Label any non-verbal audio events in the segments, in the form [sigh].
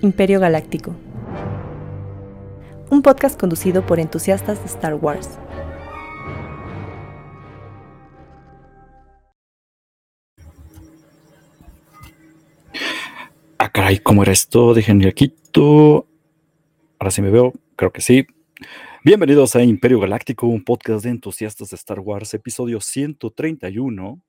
Imperio Galáctico. Un podcast conducido por entusiastas de Star Wars. Ah, caray, ¿cómo era esto? Déjenme aquí. Ahora sí me veo, creo que sí. Bienvenidos a Imperio Galáctico, un podcast de entusiastas de Star Wars, episodio 131.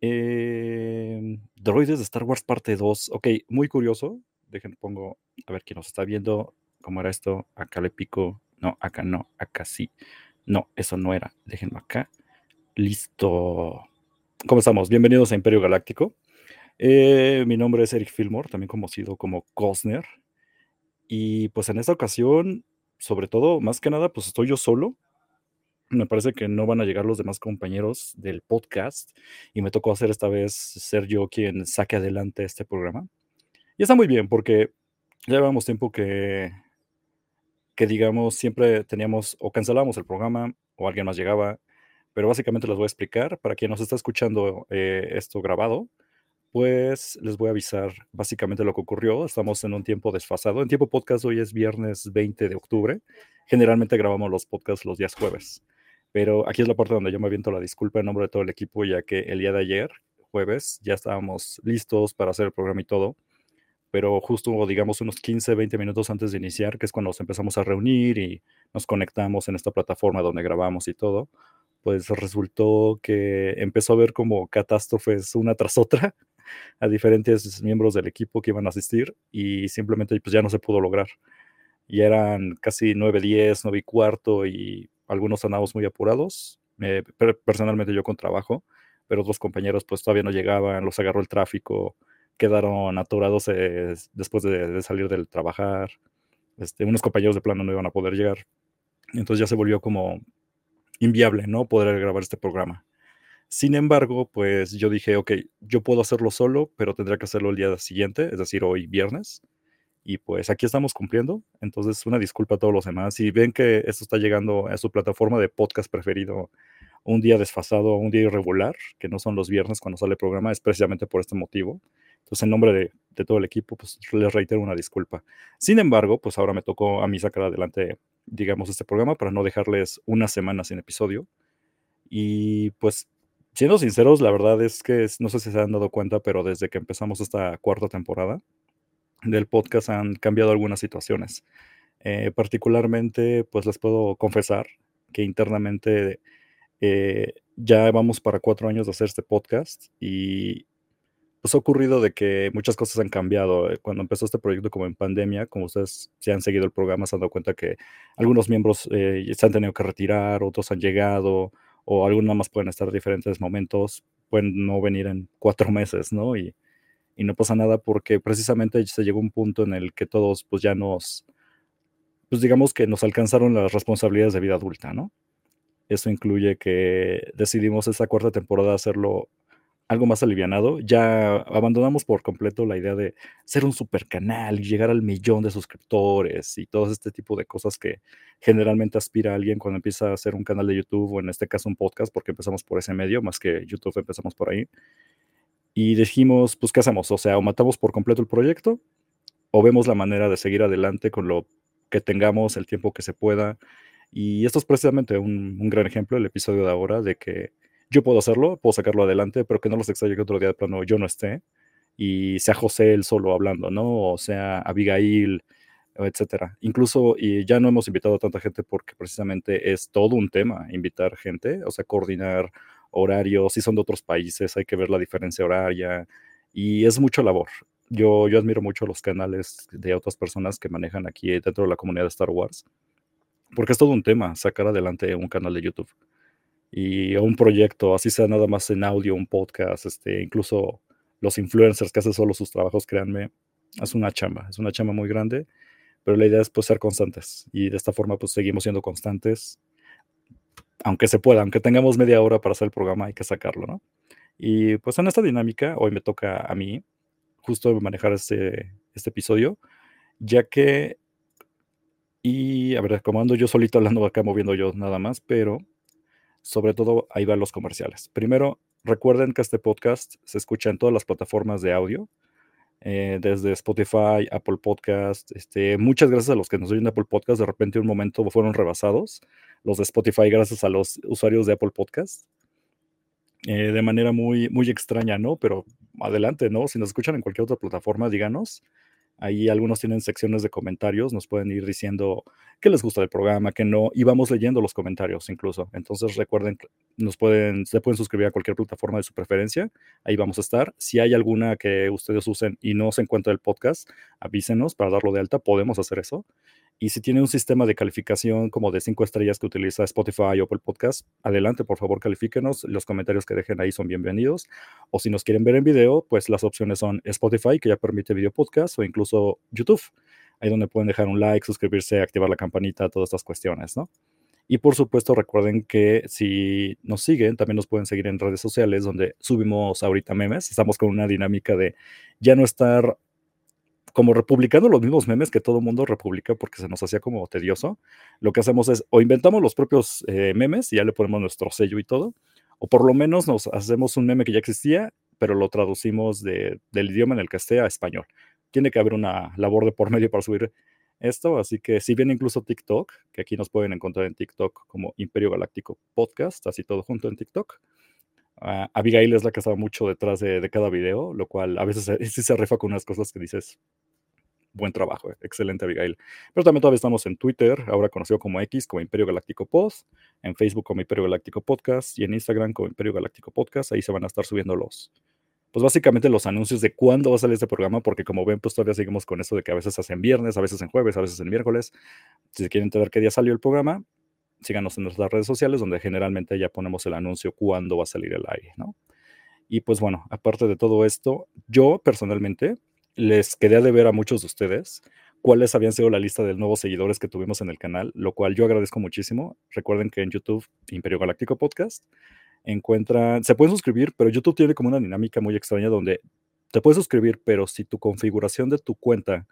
Eh, Droides de Star Wars parte 2. Ok, muy curioso. Déjenme pongo, a ver quién nos está viendo. ¿Cómo era esto? Acá le pico. No, acá no, acá sí. No, eso no era. Déjenlo acá. Listo. ¿Cómo estamos? Bienvenidos a Imperio Galáctico. Eh, mi nombre es Eric Fillmore, también conocido como Cosner. Y pues en esta ocasión, sobre todo, más que nada, pues estoy yo solo. Me parece que no van a llegar los demás compañeros del podcast y me tocó hacer esta vez ser yo quien saque adelante este programa. Y está muy bien porque ya llevamos tiempo que, que digamos, siempre teníamos o cancelábamos el programa o alguien más llegaba, pero básicamente les voy a explicar para quien nos está escuchando eh, esto grabado pues les voy a avisar básicamente lo que ocurrió. Estamos en un tiempo desfasado. En tiempo podcast hoy es viernes 20 de octubre. Generalmente grabamos los podcasts los días jueves. Pero aquí es la parte donde yo me aviento la disculpa en nombre de todo el equipo, ya que el día de ayer, jueves, ya estábamos listos para hacer el programa y todo. Pero justo, digamos, unos 15, 20 minutos antes de iniciar, que es cuando nos empezamos a reunir y nos conectamos en esta plataforma donde grabamos y todo, pues resultó que empezó a haber como catástrofes una tras otra [laughs] a diferentes miembros del equipo que iban a asistir y simplemente pues ya no se pudo lograr. Y eran casi 9, 10, 9 y cuarto y algunos andábamos muy apurados. Eh, personalmente yo con trabajo, pero otros compañeros pues todavía no llegaban, los agarró el tráfico, quedaron atorados eh, después de, salir del trabajar. Este, unos compañeros de plano no iban a poder llegar. Entonces ya se volvió como inviable, ¿no? Poder grabar este programa. Sin embargo, pues yo dije, ok, yo puedo hacerlo solo, pero tendría que hacerlo el día siguiente, es decir, hoy viernes. Y pues aquí estamos cumpliendo. Entonces, una disculpa a todos los demás. Si ven que esto está llegando a su plataforma de podcast preferido un día desfasado, un día irregular, que no son los viernes cuando sale el programa, es precisamente por este motivo. Entonces, en nombre de, todo el equipo, pues les reitero una disculpa. Sin embargo, pues ahora me tocó a mí sacar adelante, digamos, este programa para no dejarles una semana sin episodio. Y pues Siendo sinceros, la verdad es que no sé si se han dado cuenta, pero desde que empezamos esta cuarta temporada del podcast han cambiado algunas situaciones. Eh, particularmente, pues les puedo confesar que internamente eh, ya vamos para cuatro años de hacer este podcast y pues ha ocurrido de que muchas cosas han cambiado. Eh, cuando empezó este proyecto como en pandemia, como ustedes si han seguido el programa, se han dado cuenta que algunos miembros se han tenido que retirar, otros han llegado, o algunos más pueden estar en diferentes momentos, pueden no venir en cuatro [laughs] meses, ¿no? Y, y no pasa nada porque precisamente se llegó un punto en el que todos pues ya nos, pues digamos que nos alcanzaron las responsabilidades de vida adulta, ¿no? Eso incluye que decidimos esta cuarta temporada hacerlo algo más alivianado. Ya abandonamos por completo la idea de ser un super canal y llegar al millón de suscriptores y todo este tipo de cosas que generalmente aspira alguien cuando empieza a hacer un canal de YouTube o en este caso un podcast, porque empezamos por ese medio, más que YouTube empezamos por ahí. Y dijimos, pues, ¿qué hacemos? O sea, o matamos por completo el proyecto o vemos la manera de seguir adelante con lo que tengamos, el tiempo que se pueda. Y esto es precisamente un, un gran ejemplo, el episodio de ahora, de que yo puedo hacerlo, puedo sacarlo adelante, pero que no los extrañe que otro día de plano yo no esté y sea José él solo hablando, ¿no? O sea Abigail, etcétera. Incluso, y ya no hemos invitado a tanta gente porque precisamente es todo un tema invitar gente, o sea, coordinar horarios, si son de otros países, hay que ver la diferencia horaria y es mucha labor. Yo, yo admiro mucho los canales de otras personas que manejan aquí dentro de la comunidad de Star Wars, porque es todo un tema sacar adelante un canal de YouTube y un proyecto, así sea nada más en audio, un podcast, este, incluso los influencers que hacen solo sus trabajos, créanme, es una chamba, es una chamba muy grande, pero la idea es pues ser constantes y de esta forma pues seguimos siendo constantes, aunque se pueda, aunque tengamos media hora para hacer el programa, hay que sacarlo, ¿no? Y pues en esta dinámica, hoy me toca a mí justo manejar este, este episodio, ya que, y a ver, como ando yo solito [laughs] hablando acá, moviendo yo nada más, pero sobre todo ahí van los comerciales. Primero, recuerden que este podcast se escucha en todas las plataformas de audio. eh, desde Spotify, Apple Podcast. Este, muchas gracias a los que nos oyen de Apple Podcast. De repente, un momento fueron rebasados los de Spotify gracias a los usuarios de Apple Podcast. Eh, de manera muy, muy extraña, ¿no? Pero adelante, ¿no? Si nos escuchan en cualquier otra plataforma, díganos. Ahí algunos tienen secciones de comentarios, nos pueden ir diciendo qué les gusta del programa, qué no, y vamos leyendo los comentarios incluso. Entonces recuerden, nos pueden, se pueden suscribir a cualquier plataforma de su preferencia, ahí vamos a estar. Si hay alguna que ustedes usen y no se encuentra el podcast, avísenos para darlo de alta, podemos hacer eso. Y si tiene un sistema de calificación como de cinco estrellas que utiliza Spotify o Apple Podcast, adelante, por favor, califíquenos. Los comentarios que dejen ahí son bienvenidos. O si nos quieren ver en video, pues las opciones son Spotify, que ya permite video podcast, o incluso YouTube, ahí donde pueden dejar un like, suscribirse, activar la campanita, todas estas cuestiones, ¿no? Y por supuesto, recuerden que si nos siguen, también nos pueden seguir en redes sociales donde subimos ahorita memes. Estamos con una dinámica de ya no estar como republicando los mismos memes que todo el mundo republica porque se nos hacía como tedioso, lo que hacemos es o inventamos los propios eh, memes y ya le ponemos nuestro sello y todo, o por lo menos nos hacemos un meme que ya existía, pero lo traducimos del idioma en el que esté a español. Tiene que haber una labor de por medio para subir esto, así que si bien incluso TikTok, que aquí nos pueden encontrar en TikTok como Imperio Galáctico Podcast, así todo junto en TikTok. Uh, Abigail es la que estaba mucho detrás de, de, cada video, lo cual a veces [laughs] sí se rifa con unas cosas que dices, buen trabajo, eh, excelente Abigail. Pero también todavía estamos en Twitter, ahora conocido como X, como Imperio Galáctico Post, en Facebook como Imperio Galáctico Podcast y en Instagram como Imperio Galáctico Podcast. Ahí se van a estar subiendo los, pues básicamente los anuncios de cuándo va a salir este programa, porque como ven, pues todavía seguimos con eso de que a veces hacen viernes, a veces en jueves, a veces en miércoles. Si quieren entender qué día salió el programa, síganos en nuestras redes sociales, donde generalmente ya ponemos el anuncio cuándo va a salir el aire, ¿no? Y pues bueno, aparte de todo esto, yo personalmente les quedé de ver a muchos de ustedes cuáles habían sido la lista de nuevos seguidores que tuvimos en el canal, lo cual yo agradezco muchísimo. Recuerden que en YouTube, Imperio Galáctico Podcast, encuentran, se pueden suscribir, pero YouTube tiene como una dinámica muy extraña donde te puedes suscribir, pero si tu configuración de tu cuenta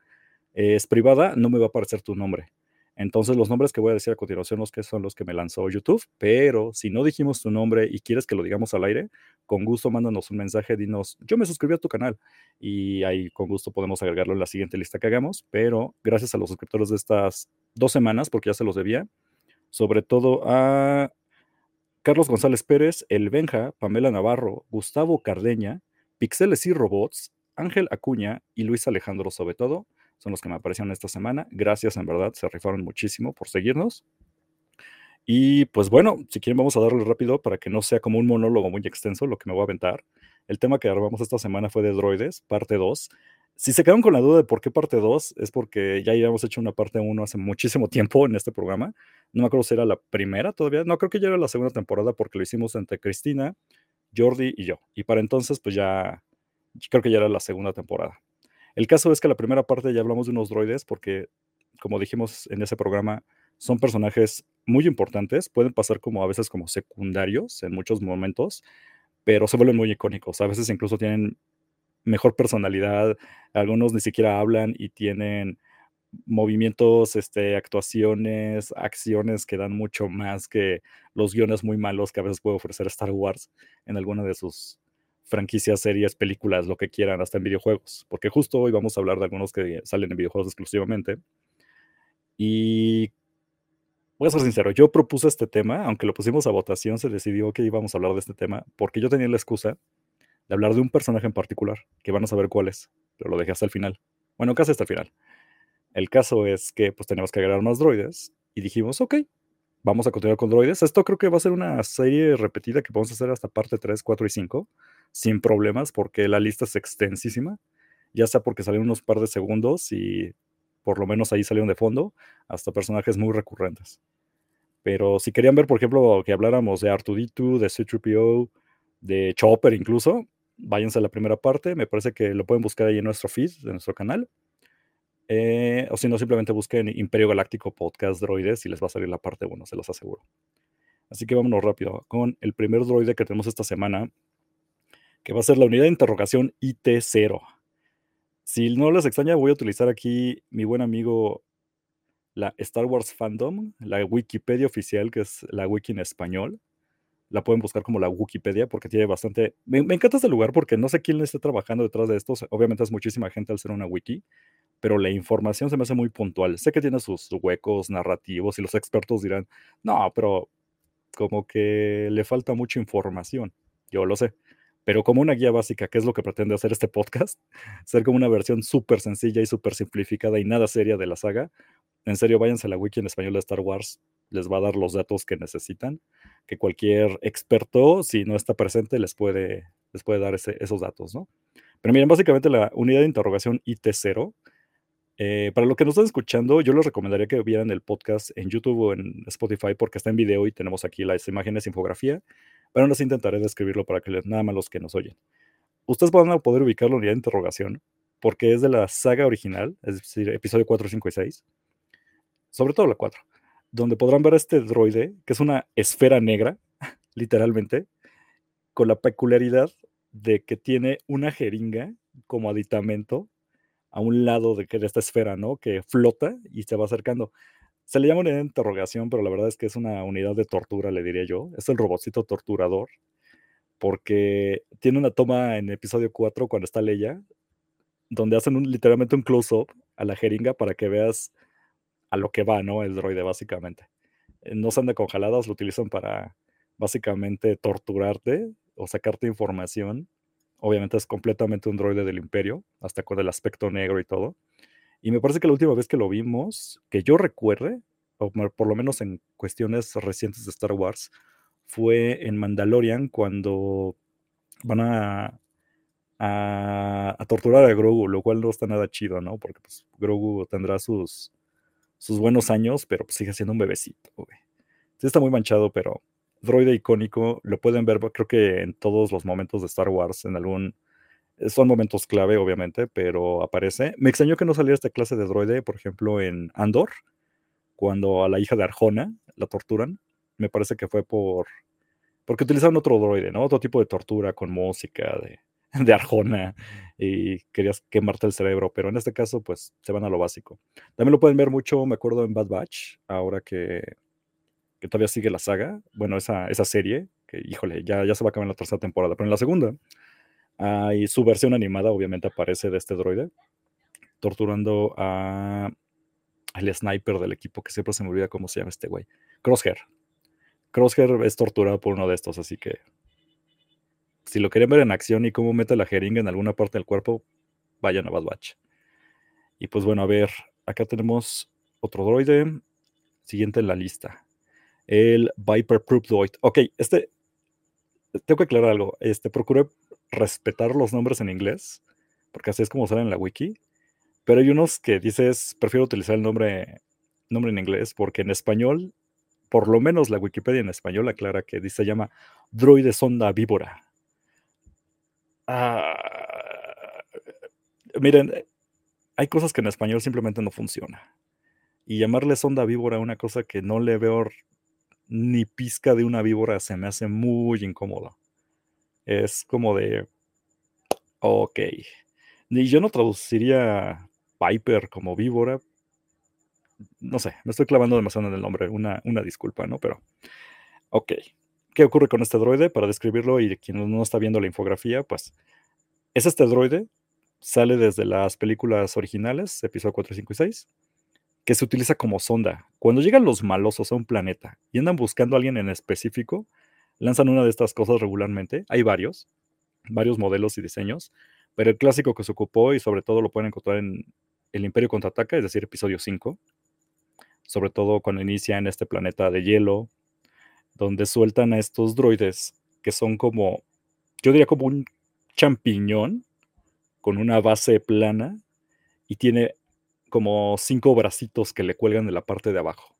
es privada, no me va a aparecer tu nombre. Entonces los nombres que voy a decir a continuación los que son los que me lanzó YouTube, pero si no dijimos tu nombre y quieres que lo digamos al aire, con gusto mándanos un mensaje, dinos, yo me suscribí a tu canal y ahí con gusto podemos agregarlo en la siguiente lista que hagamos, pero gracias a los suscriptores de estas dos semanas, porque ya se los debía, sobre todo a Carlos González Pérez, El Benja, Pamela Navarro, Gustavo Cardeña, Pixeles y Robots, Ángel Acuña y Luis Alejandro sobre todo son los que me aparecieron esta semana. Gracias, en verdad, se rifaron muchísimo por seguirnos. Y pues bueno, si quieren vamos a darle rápido para que no sea como un monólogo muy extenso lo que me voy a aventar. El tema que grabamos esta semana fue de droides, parte 2. Si se quedaron con la duda de por qué parte 2, es porque ya habíamos hecho una parte 1 hace muchísimo tiempo en este programa. No me acuerdo si era la primera todavía. No, creo que ya era la segunda temporada porque lo hicimos entre Cristina, Jordi y yo. Y para entonces, pues ya, creo que ya era la segunda temporada. El caso es que la primera parte ya hablamos de unos droides porque, como dijimos en ese programa, son personajes muy importantes, pueden pasar como a veces como secundarios en muchos momentos, pero se vuelven muy icónicos. A veces incluso tienen mejor personalidad, algunos ni siquiera hablan y tienen movimientos, este, actuaciones, acciones que dan mucho más que los guiones muy malos que a veces puede ofrecer Star Wars en alguna de sus franquicias, series, películas, lo que quieran, hasta en videojuegos, porque justo hoy vamos a hablar de algunos que salen en videojuegos exclusivamente. Y voy a ser sincero, yo propuse este tema, aunque lo pusimos a votación, se decidió que íbamos a hablar de este tema, porque yo tenía la excusa de hablar de un personaje en particular, que van a saber cuál es, pero lo dejé hasta el final. Bueno, casi hasta el final. El caso es que pues tenemos que agregar más droides y dijimos, ok, vamos a continuar con droides. Esto creo que va a ser una serie repetida que vamos a hacer hasta parte 3, 4 y 5 sin problemas porque la lista es extensísima, ya sea porque salieron unos par de segundos y por lo menos ahí salieron de fondo, hasta personajes muy recurrentes. Pero si querían ver, por ejemplo, que habláramos de Artuditu, de C-3PO, de Chopper incluso, váyanse a la primera parte, me parece que lo pueden buscar ahí en nuestro feed, de nuestro canal. Eh, o si no, simplemente busquen Imperio Galáctico Podcast Droides y les va a salir la parte 1, se los aseguro. Así que vámonos rápido con el primer droide que tenemos esta semana, que va a ser la unidad de interrogación IT0. Si no les extraña, voy a utilizar aquí mi buen amigo la Star Wars Fandom, la Wikipedia oficial, que es la wiki en español, La pueden buscar como la Wikipedia porque tiene bastante... Me, encanta este lugar porque no sé quién esté trabajando detrás de esto. Obviamente es muchísima gente al ser una wiki, pero la información se me hace muy puntual. Sé que tiene sus huecos narrativos y los expertos dirán, no, pero como que le falta mucha información. Yo lo sé. Pero como una guía básica, que es lo que pretende hacer este podcast, [laughs] ser como una versión súper sencilla y súper simplificada y nada seria de la saga, en serio, váyanse a la wiki en español de Star Wars, les va a dar los datos que necesitan, que cualquier experto, si no está presente, les puede, les puede dar esos datos, ¿no? Pero miren, básicamente la unidad de interrogación IT0, eh, para lo que nos están escuchando, yo les recomendaría que vieran el podcast en YouTube o en Spotify porque está en video y tenemos aquí las imágenes, infografía, pero así intentaré describirlo para que nada más los que nos oyen. Ustedes van a poder ubicar la unidad de interrogación porque es de la saga original, es decir, episodio 4, 5 y 6, sobre todo la 4, donde podrán ver este droide, que es una esfera negra, [laughs] literalmente, con la peculiaridad de que tiene una jeringa como aditamento a un lado de, de esta esfera, ¿no? Que flota y se va acercando. Se le llama unidad de interrogación, pero la verdad es que es una unidad de tortura, le diría yo. Es el robotcito torturador, porque tiene una toma en episodio 4 cuando está Leia, donde hacen un, literalmente un close-up a la jeringa para que veas a lo que va, ¿no? El droide, básicamente. Eh, no se anda congeladas, lo utilizan para básicamente torturarte o sacarte información. Obviamente es completamente un droide del imperio, hasta con el aspecto negro y todo. Y me parece que la última vez que lo vimos, que yo recuerde, o por lo menos en cuestiones recientes de Star Wars, fue en Mandalorian cuando van a, a, torturar a Grogu, lo cual no está nada chido, ¿no? Porque pues, Grogu tendrá sus, sus buenos años, pero pues, sigue siendo un bebecito, güey. Sí está muy manchado, pero droide icónico, lo pueden ver creo que en todos los momentos de Star Wars, en algún... Son momentos clave, obviamente, pero aparece. Me extrañó que no saliera esta clase de droide, por ejemplo, en Andor, cuando a la hija de Arjona la torturan. Me parece que fue por... Porque utilizaron otro droide, ¿no? Otro tipo de tortura con música, de, [laughs] de Arjona y querías quemarte el cerebro, pero en este caso pues se van a lo básico. También lo pueden ver mucho, me acuerdo en Bad Batch, ahora que, que todavía sigue la saga, bueno, esa, esa serie, que híjole, ya, ya se va a acabar en la tercera temporada, pero en la segunda, hay su versión animada obviamente aparece de este droide, torturando a el sniper del equipo, que siempre se me olvida cómo se llama este güey, Crosshair. Crosshair es torturado por uno de estos, así que si lo quieren ver en acción y cómo mete la jeringa en alguna parte del cuerpo, vayan a Bad Batch. Y pues bueno, a ver, acá tenemos otro droide. Siguiente en la lista. El Viper Proof Droid. Ok, este. Tengo que aclarar algo. Este, procuré respetar los nombres en inglés, porque así es como salen en la wiki. Pero hay unos que dices, prefiero utilizar el nombre, nombre en inglés, porque en español, por lo menos la Wikipedia en español aclara que dice, se llama droide sonda víbora. Ah, miren, hay cosas que en español simplemente no funcionan. Y llamarle sonda víbora a una cosa que no le veo ni pizca de una víbora se me hace muy incómodo. Es como de, ok. Y yo no traduciría Piper como víbora. No sé, me estoy clavando demasiado en el nombre. Una, una disculpa, ¿no? Pero, ok. ¿Qué ocurre con este droide? Para describirlo y quien no está viendo la infografía, pues es este droide, sale desde las películas originales, episodio 4, 5 y 6, que se utiliza como sonda. Cuando llegan los malosos a un planeta y andan buscando a alguien en específico, lanzan una de estas cosas regularmente. Hay varios, varios modelos y diseños, pero el clásico que se ocupó y sobre todo lo pueden encontrar en El Imperio Contraataca, es decir, episodio 5, sobre todo cuando inicia en este planeta de hielo, donde sueltan a estos droides que son como, yo diría como un champiñón con una base plana y tiene como cinco bracitos que le cuelgan de la parte de abajo.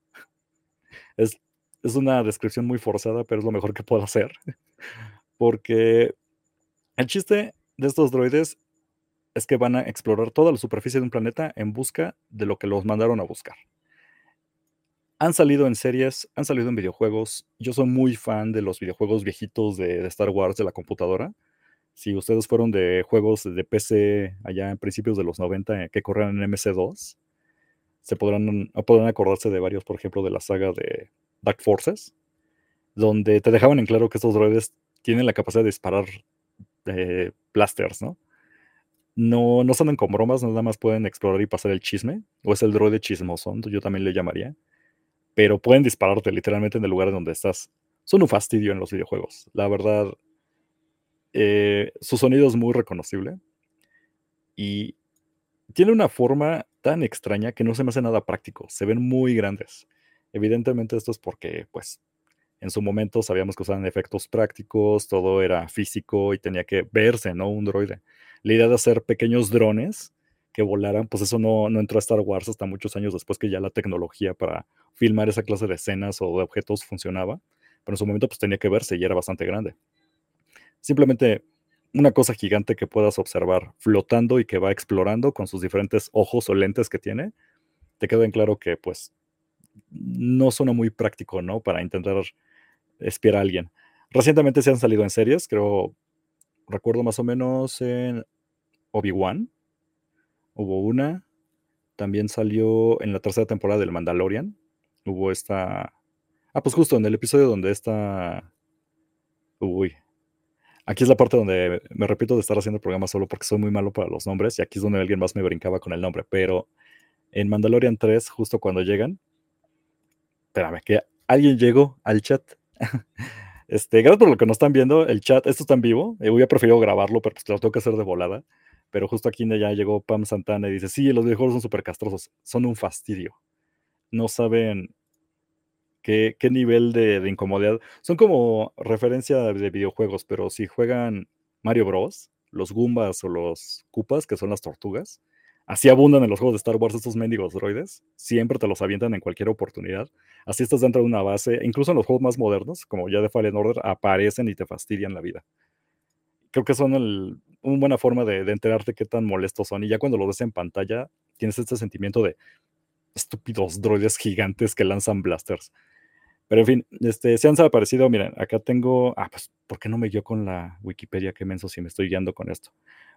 Es, es una descripción muy forzada, pero es lo mejor que puedo hacer. Porque el chiste de estos droides es que van a explorar toda la superficie de un planeta en busca de lo que los mandaron a buscar han salido en series, han salido en videojuegos. Yo soy muy fan de los videojuegos viejitos de, Star Wars de la computadora. Si ustedes fueron de juegos de PC allá en principios de los 90 eh, que corrían en MC2, se podrán, podrán acordarse de varios, por ejemplo, de la saga de Dark Forces, donde te dejaban en claro que estos droides tienen la capacidad de disparar eh, blasters, ¿no? No, no se andan con bromas, nada más pueden explorar y pasar el chisme, o es el droide chismoso, yo también le llamaría, pero pueden dispararte literalmente en el lugar donde estás. Son un fastidio en los videojuegos, la verdad. Eh, su sonido es muy reconocible y tiene una forma tan extraña que no se me hace nada práctico, se ven muy grandes. Evidentemente esto es porque, pues, en su momento sabíamos que usaban efectos prácticos, todo era físico y tenía que verse, ¿no? Un droide. La idea de hacer pequeños drones que volaran, pues eso no, no entró a Star Wars hasta muchos años después que ya la tecnología para filmar esa clase de escenas o de objetos funcionaba, pero en su momento pues tenía que verse y era bastante grande. Simplemente una cosa gigante que puedas observar flotando y que va explorando con sus diferentes ojos o lentes que tiene, te queda en claro que pues no suena muy práctico, ¿no? Para intentar espiar a alguien. Recientemente se han salido en series, creo, recuerdo más o menos en Obi-Wan, hubo una, también salió en la tercera temporada del Mandalorian, hubo esta... Ah, pues justo en el episodio donde está... Uy. Aquí es la parte donde me repito de estar haciendo el programa solo porque soy muy malo para los nombres y aquí es donde alguien más me brincaba con el nombre, pero en Mandalorian 3, justo cuando llegan, espérame, que alguien llegó al chat. [laughs] Este, gracias por lo que nos están viendo. El chat, esto está en vivo. Eh, hubiera preferido grabarlo, pero pues lo tengo que hacer de volada. Pero justo aquí ya llegó Pam Santana y dice: Sí, los videojuegos son súper castrosos. Son un fastidio. No saben qué, qué nivel de, de, incomodidad. Son como referencia de videojuegos, pero si juegan Mario Bros., los Goombas o los Koopas, que son las tortugas, Así abundan en los juegos de Star Wars estos mendigos droides. Siempre te los avientan en cualquier oportunidad. Así estás dentro de una base. Incluso en los juegos más modernos, como ya de Fallen Order, aparecen y te fastidian la vida. Creo que son una buena forma de, enterarte qué tan molestos son. Y ya cuando lo ves en pantalla, tienes este sentimiento de estúpidos droides gigantes que lanzan blasters. Pero en fin, este, se han desaparecido. Miren, acá tengo. Ah, pues, ¿por qué no me guió con la Wikipedia? Qué menso si me estoy guiando con esto.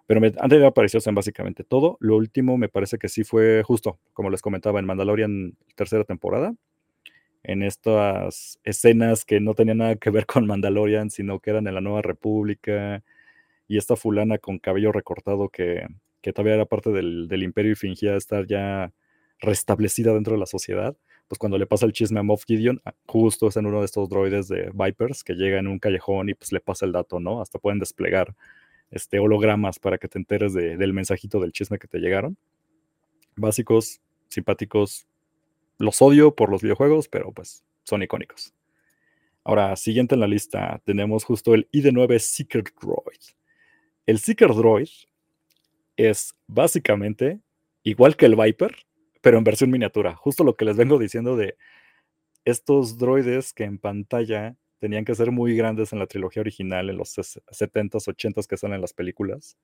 Pero me, antes de apareció en básicamente todo. Lo último me parece que sí fue justo, como les comentaba, en Mandalorian tercera temporada. En estas escenas que no tenían nada que ver con Mandalorian, sino que eran en la Nueva República. Y esta fulana con cabello recortado que, que todavía era parte del, del imperio y fingía estar ya restablecida dentro de la sociedad pues cuando le pasa el chisme a Moff Gideon, ah, justo es en uno de estos droides de Vipers que llega en un callejón y pues le pasa el dato, ¿no? Hasta pueden desplegar este, hologramas para que te enteres de, del mensajito del chisme que te llegaron. Básicos, simpáticos, los odio por los videojuegos, pero pues son icónicos. Ahora, siguiente en la lista, tenemos justo el ID9 Seeker Droid. El Seeker Droid es básicamente igual que el Viper, pero en versión miniatura. Justo lo que les vengo diciendo de estos droides que en pantalla tenían que ser muy grandes en la trilogía original, en los 70s, 80s que salen en las películas.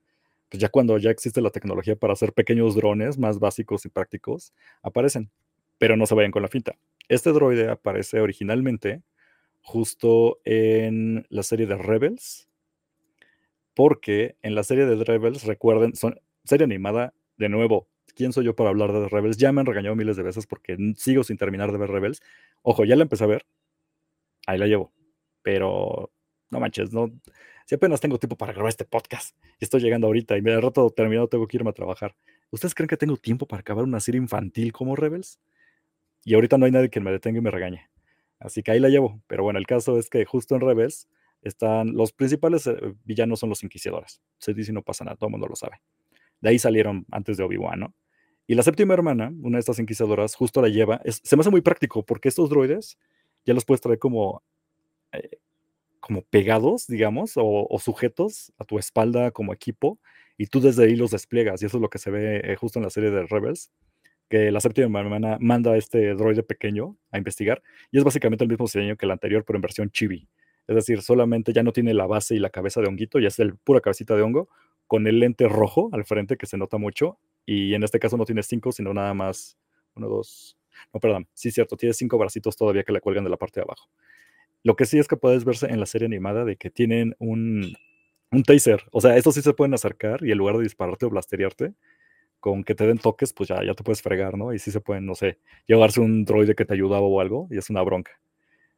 Pues ya cuando ya existe la tecnología para hacer pequeños drones más básicos y prácticos, aparecen. Pero no se vayan con la finta. Este droide aparece originalmente justo en la serie de Rebels, porque en la serie de Rebels, recuerden, son serie animada, de nuevo, ¿quién soy yo para hablar de Rebels? Ya me han regañado miles de veces porque sigo sin terminar de ver Rebels. Ojo, ya la empecé a ver. Ahí la llevo. Pero no manches, no. Si apenas tengo tiempo para grabar este podcast estoy llegando ahorita y me rato terminado tengo que irme a trabajar. ¿Ustedes creen que tengo tiempo para acabar una serie infantil como Rebels? Y ahorita no hay nadie que me detenga y me regañe. Así que ahí la llevo. Pero bueno, el caso es que justo en Rebels están los principales eh, villanos son los inquisidores. Se dice y no pasa nada, todo el mundo lo sabe. De ahí salieron antes de Obi-Wan, ¿no? Y la séptima hermana, una de estas inquisidoras, justo la lleva. se me hace muy práctico porque estos droides ya los puedes traer como, eh, como pegados, digamos, o, sujetos a tu espalda como equipo, y tú desde ahí los despliegas. Y eso es lo que se ve eh, justo en la serie de Rebels, que la séptima hermana manda a este droide pequeño a investigar, y es básicamente el mismo diseño que el anterior, pero en versión chibi. Es decir, solamente ya no tiene la base y la cabeza de honguito, ya es el pura cabecita de hongo, con el lente rojo al frente que se nota mucho. Y en este caso no tiene cinco, sino nada más uno, dos. No, perdón, sí, cierto, tiene cinco bracitos todavía que le cuelgan de la parte de abajo. Lo que sí es que puedes verse en la serie animada de que tienen un, un taser. O sea, estos sí se pueden acercar y en lugar de dispararte o blasteriarte, con que te den toques, pues ya, ya te puedes fregar, ¿no? Y sí se pueden, no sé, llevarse un droide que te ayudaba o algo y es una bronca.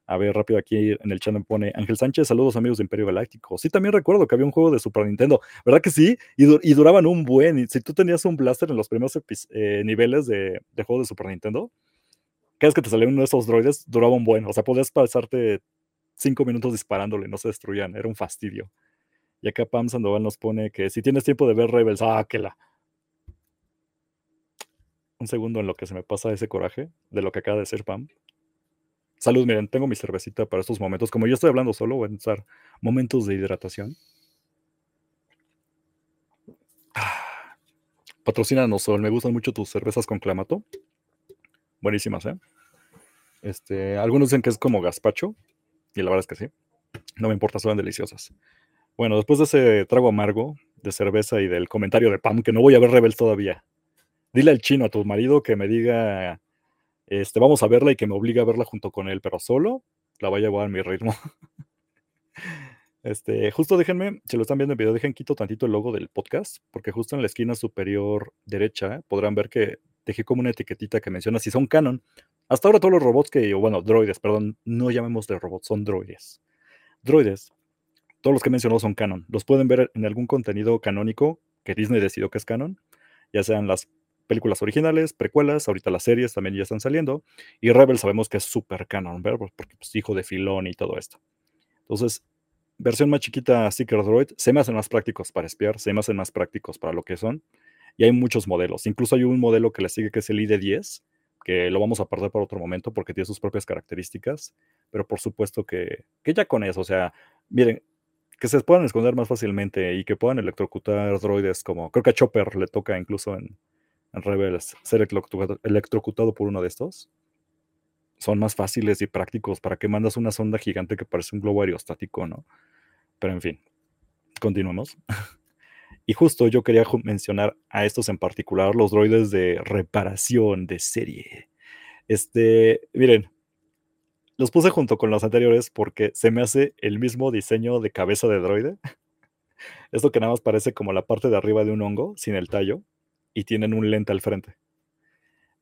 A ver, rápido aquí en el chat me pone Ángel Sánchez, saludos amigos de Imperio Galáctico. Sí, también recuerdo que había un juego de Super Nintendo, ¿verdad que sí? Y, duraban un buen. Y si tú tenías un blaster en los primeros eh, niveles de, de juego de Super Nintendo, cada vez que te salía uno de esos droides, duraba un buen. O sea, podías pasarte cinco minutos disparándole, no se destruían, era un fastidio. Y acá Pam Sandoval nos pone que si tienes tiempo de ver Rebels, ah, que la. Un segundo en lo que se me pasa ese coraje de lo que acaba de decir Pam. Salud, miren, tengo mi cervecita para estos momentos. Como yo estoy hablando solo, voy a usar momentos de hidratación. Ah, [sighs] patrocínanos, Sol. Me gustan mucho tus cervezas con clamato. Buenísimas, ¿eh? Este, algunos dicen que es como gazpacho. Y la verdad es que sí. No me importa, son deliciosas. Bueno, después de ese trago amargo de cerveza y del comentario de Pam, que no voy a ver Rebels todavía. Dile al chino, a tu marido, que me diga este, vamos a verla y que me obligue a verla junto con él, pero solo la voy a llevar a mi ritmo. [laughs] Este, justo déjenme, si lo están viendo en video, dejen quito tantito el logo del podcast, porque justo en la esquina superior derecha podrán ver que dejé como una etiquetita que menciona si son canon. Hasta ahora todos los robots que, bueno, droides, perdón, no llamemos de robots, son droides. Droides, todos los que he mencionado son canon. Los pueden ver en algún contenido canónico que Disney decidió que es canon, ya sean las películas originales, precuelas, ahorita las series también ya están saliendo, y Rebel sabemos que es súper canon, ¿verdad? Porque es pues, hijo de Filón y todo esto. Entonces, versión más chiquita, Seeker Droid, se me hacen más prácticos para espiar, se me hacen más prácticos para lo que son, y hay muchos modelos. Incluso hay un modelo que le sigue que es el ID10, que lo vamos a perder por otro momento porque tiene sus propias características, pero por supuesto que, que ya con eso, o sea, miren, que se puedan esconder más fácilmente y que puedan electrocutar droides como, creo que a Chopper le toca incluso en, en Rebels ser electrocutado, por uno de estos, son más fáciles y prácticos. ¿Para que mandas una sonda gigante que parece un globo aerostático, no? Pero en fin, continuemos. [laughs] y justo yo quería mencionar a estos en particular, los droides de reparación de serie. Este, miren, los puse junto con los anteriores porque se me hace el mismo diseño de cabeza de droide. [laughs] Esto que nada más parece como la parte de arriba de un hongo, sin el tallo y tienen un lente al frente.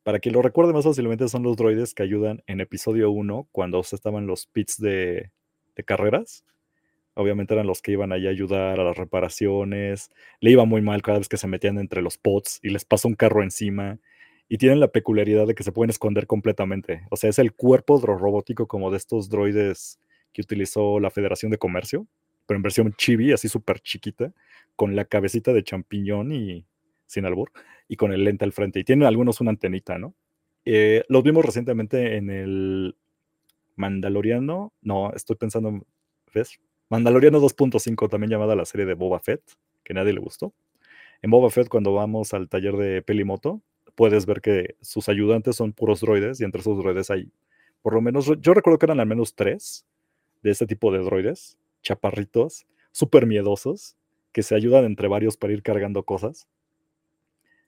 Para que lo recuerde más fácilmente, son los droides que ayudan en episodio 1 cuando estaban los pits de, carreras. Obviamente eran los que iban allá a ayudar a las reparaciones. Le iba muy mal cada vez que se metían entre los pots y les pasa un carro encima. Y tienen la peculiaridad de que se pueden esconder completamente. O sea, es el cuerpo robótico como de estos droides que utilizó la Federación de Comercio, pero en versión chibi, así súper chiquita, con la cabecita de champiñón y sin albur, y con el lente al frente. Y tienen algunos una antenita, ¿no? Eh, los vimos recientemente en el Mandaloriano, no, estoy pensando, ¿ves? Mandaloriano 2.5, también llamada la serie de Boba Fett, que nadie le gustó. En Boba Fett, cuando vamos al taller de Pelimoto, puedes ver que sus ayudantes son puros droides, y entre esos droides hay, por lo menos, yo recuerdo que eran al menos tres de este tipo de droides, chaparritos, súper miedosos, que se ayudan entre varios para ir cargando cosas.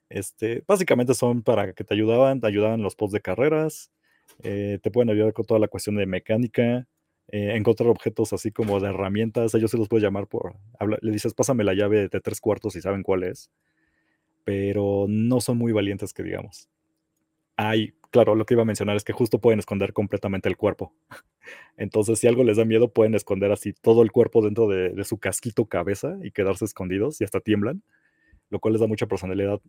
Este, básicamente son para que te ayudaban, te ayudaban los posts de carreras, eh, te pueden ayudar con toda la cuestión de mecánica, eh, encontrar objetos así como de herramientas, ellos se los puedes llamar por, le dices, pásame la llave de tres cuartos y saben cuál es, pero no son muy valientes que digamos. Hay, claro, lo que iba a mencionar es que justo pueden esconder completamente el cuerpo. [laughs] Entonces, si algo les da miedo, pueden esconder así todo el cuerpo dentro de, de su casquito cabeza y quedarse escondidos y hasta tiemblan, lo cual les da mucha personalidad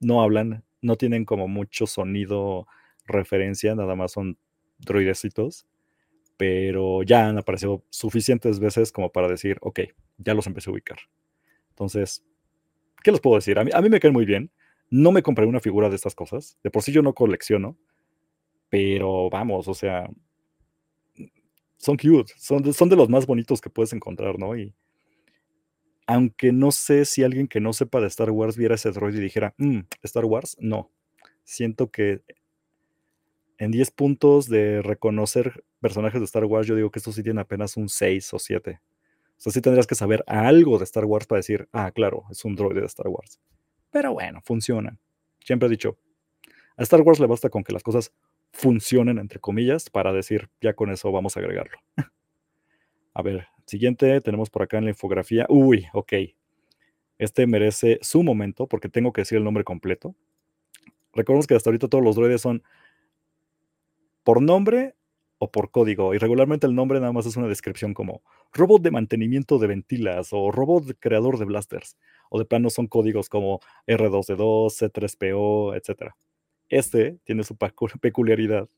no hablan, no tienen como mucho sonido referencia, nada más son droidecitos, pero ya han aparecido suficientes veces como para decir, ok, ya los empecé a ubicar. Entonces, ¿qué les puedo decir? A mí, a mí me caen muy bien. No me compré una figura de estas cosas. De por sí yo no colecciono, pero vamos, o sea, son cute, son son de los más bonitos que puedes encontrar, ¿no? Y, aunque no sé si alguien que no sepa de Star Wars viera ese droid y dijera, mm, Star Wars, no. Siento que en 10 puntos de reconocer personajes de Star Wars, yo digo que esto sí tiene apenas un 6 o 7. O sea, sí tendrías que saber algo de Star Wars para decir, ah, claro, es un droid de Star Wars. Pero bueno, funciona. Siempre he dicho, a Star Wars le basta con que las cosas funcionen, entre comillas, para decir, ya con eso vamos a agregarlo. [laughs] a ver, Siguiente, tenemos por acá en la infografía. Uy, ok. Este merece su momento porque tengo que decir el nombre completo. Recordemos que hasta ahorita todos los droides son por nombre o por código. Y regularmente el nombre nada más es una descripción como robot de mantenimiento de ventilas o robot creador de blasters. O de plano son códigos como R2D2, C3PO, etc. Este tiene su peculiaridad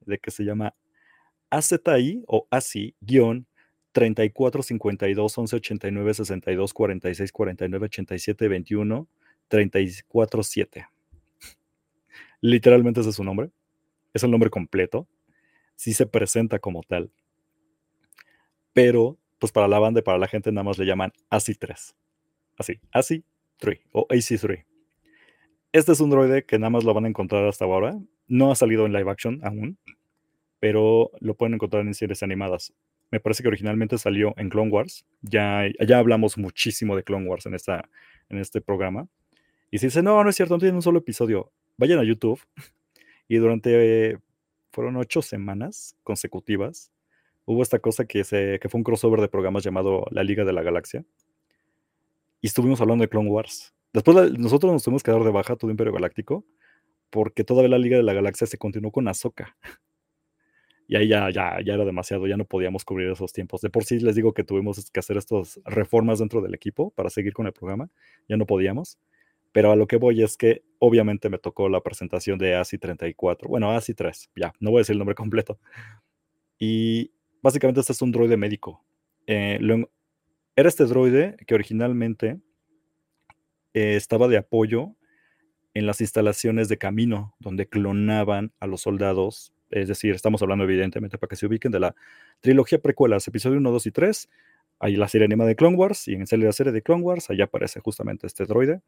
de que se llama AZI o ASI 34 52 11 89 62 46 49 87 21 34 7. Literalmente ese es su nombre. Es el nombre completo. Sí se presenta como tal. Pero, pues para la banda y para la gente nada más le llaman ASI 3. Así, ASI 3 o AC3. Este es un droide que nada más lo van a encontrar hasta ahora. No ha salido en live action aún, pero lo pueden encontrar en series animadas. Me parece que originalmente salió en Clone Wars. Ya, ya hablamos muchísimo de Clone Wars en, esta, en este programa. Y si dicen, no, no es cierto, no tiene un solo episodio, vayan a YouTube y durante, fueron ocho semanas consecutivas, hubo esta cosa que, se, que fue un crossover de programas llamado La Liga de la Galaxia. Y estuvimos hablando de Clone Wars. Después nosotros nos tuvimos que dar de baja todo Imperio Galáctico porque todavía la Liga de la Galaxia se continuó con Ahsoka. Y ahí ya, ya, ya era demasiado, ya no podíamos cubrir esos tiempos. De por sí les digo que tuvimos que hacer estas reformas dentro del equipo para seguir con el programa. Ya no podíamos. Pero a lo que voy es que obviamente me tocó la presentación de ASI 34, bueno, ASI 3, ya, no voy a decir el nombre completo. Y básicamente este es un droide médico. Eh, era este droide que originalmente eh, estaba de apoyo en las instalaciones de camino, donde clonaban a los soldados. Es decir, estamos hablando evidentemente para que se ubiquen de la trilogía precuelas, episodio 1, 2 y 3. Hay la serie animada de Clone Wars y en la serie de Clone Wars, allá aparece justamente este droide.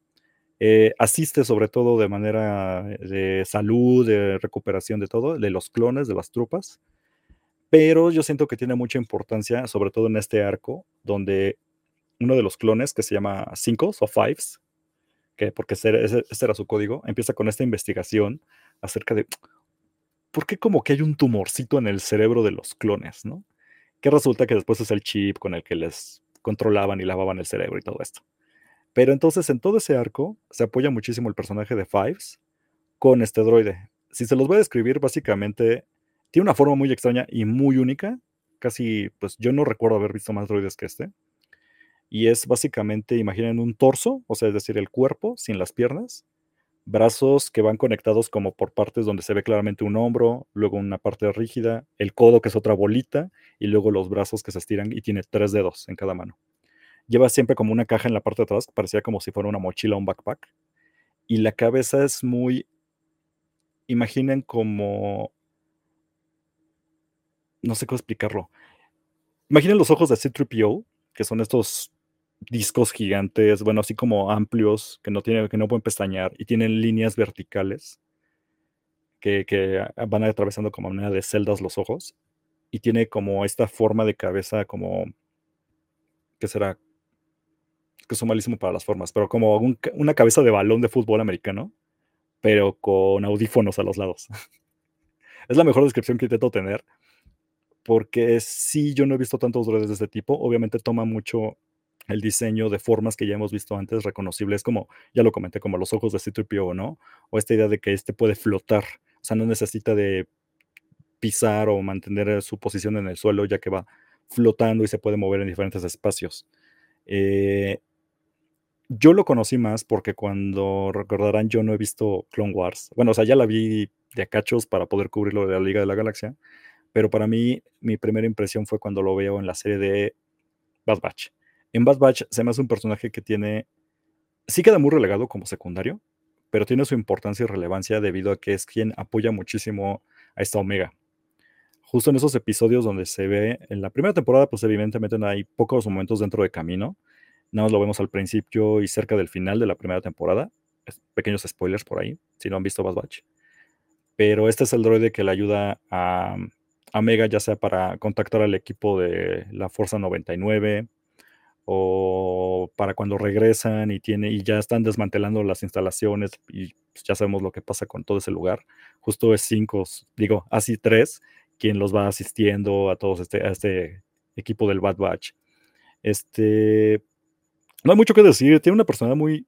Eh, asiste sobre todo de manera de salud, de recuperación de todo, de los clones, de las tropas. Pero yo siento que tiene mucha importancia, sobre todo en este arco, donde uno de los clones, que se llama Cinco o Fives, que porque ese, ese, era su código, empieza con esta investigación acerca de por qué como que hay un tumorcito en el cerebro de los clones, ¿no? Que resulta que después es el chip con el que les controlaban y lavaban el cerebro y todo esto. Pero entonces en todo ese arco se apoya muchísimo el personaje de Fives con este droide. Si se los voy a describir, básicamente tiene una forma muy extraña y muy única. Casi, pues yo no recuerdo haber visto más droides que este. Y es básicamente, imaginen un torso, o sea, es decir, el cuerpo sin las piernas, brazos que van conectados como por partes donde se ve claramente un hombro, luego una parte rígida, el codo que es otra bolita, y luego los brazos que se estiran y tiene tres dedos en cada mano lleva siempre como una caja en la parte de atrás, que parecía como si fuera una mochila o un backpack. Y la cabeza es muy, imaginen como, no sé cómo explicarlo. Imaginen los ojos de C-3PO, que son estos discos gigantes, bueno, así como amplios, que no, tienen, que no pueden pestañear y tienen líneas verticales que, que van atravesando como manera de celdas los ojos. Y tiene como esta forma de cabeza como, ¿qué será? Que son malísimos para las formas, pero como una cabeza de balón de fútbol americano, pero con audífonos a los lados. [laughs] es la mejor descripción que intento tener, porque sí, yo no he visto tantos droides de este tipo. Obviamente toma mucho el diseño de formas que ya hemos visto antes, reconocibles, como ya lo comenté, como los ojos de C-3PO, ¿no? O esta idea de que este puede flotar, o sea, no necesita de pisar o mantener su posición en el suelo, ya que va flotando y se puede mover en diferentes espacios. Eh, yo lo conocí más porque cuando recordarán, yo no he visto Clone Wars. Bueno, o sea, ya la vi de acachos para poder cubrirlo de la Liga de la Galaxia. Pero para mí, mi primera impresión fue cuando lo veo en la serie de Bad Batch. En Bad Batch se me hace un personaje que tiene. Sí queda muy relegado como secundario, pero tiene su importancia y relevancia debido a que es quien apoya muchísimo a esta Omega. Justo en esos episodios donde se ve, en la primera temporada, pues evidentemente hay pocos momentos dentro de camino, Nada más lo vemos al principio y cerca del final de la primera temporada. Pequeños spoilers por ahí, si no han visto Bad Batch. Pero este es el droide que le ayuda a, a Mega, ya sea para contactar al equipo de la Fuerza 99 o para cuando regresan y, tiene, y ya están desmantelando las instalaciones y pues, ya sabemos lo que pasa con todo ese lugar. Justo es 5, digo, así 3, quien los va asistiendo a todos este, a este equipo del Bad Batch. Este, no hay mucho que decir. Tiene una persona muy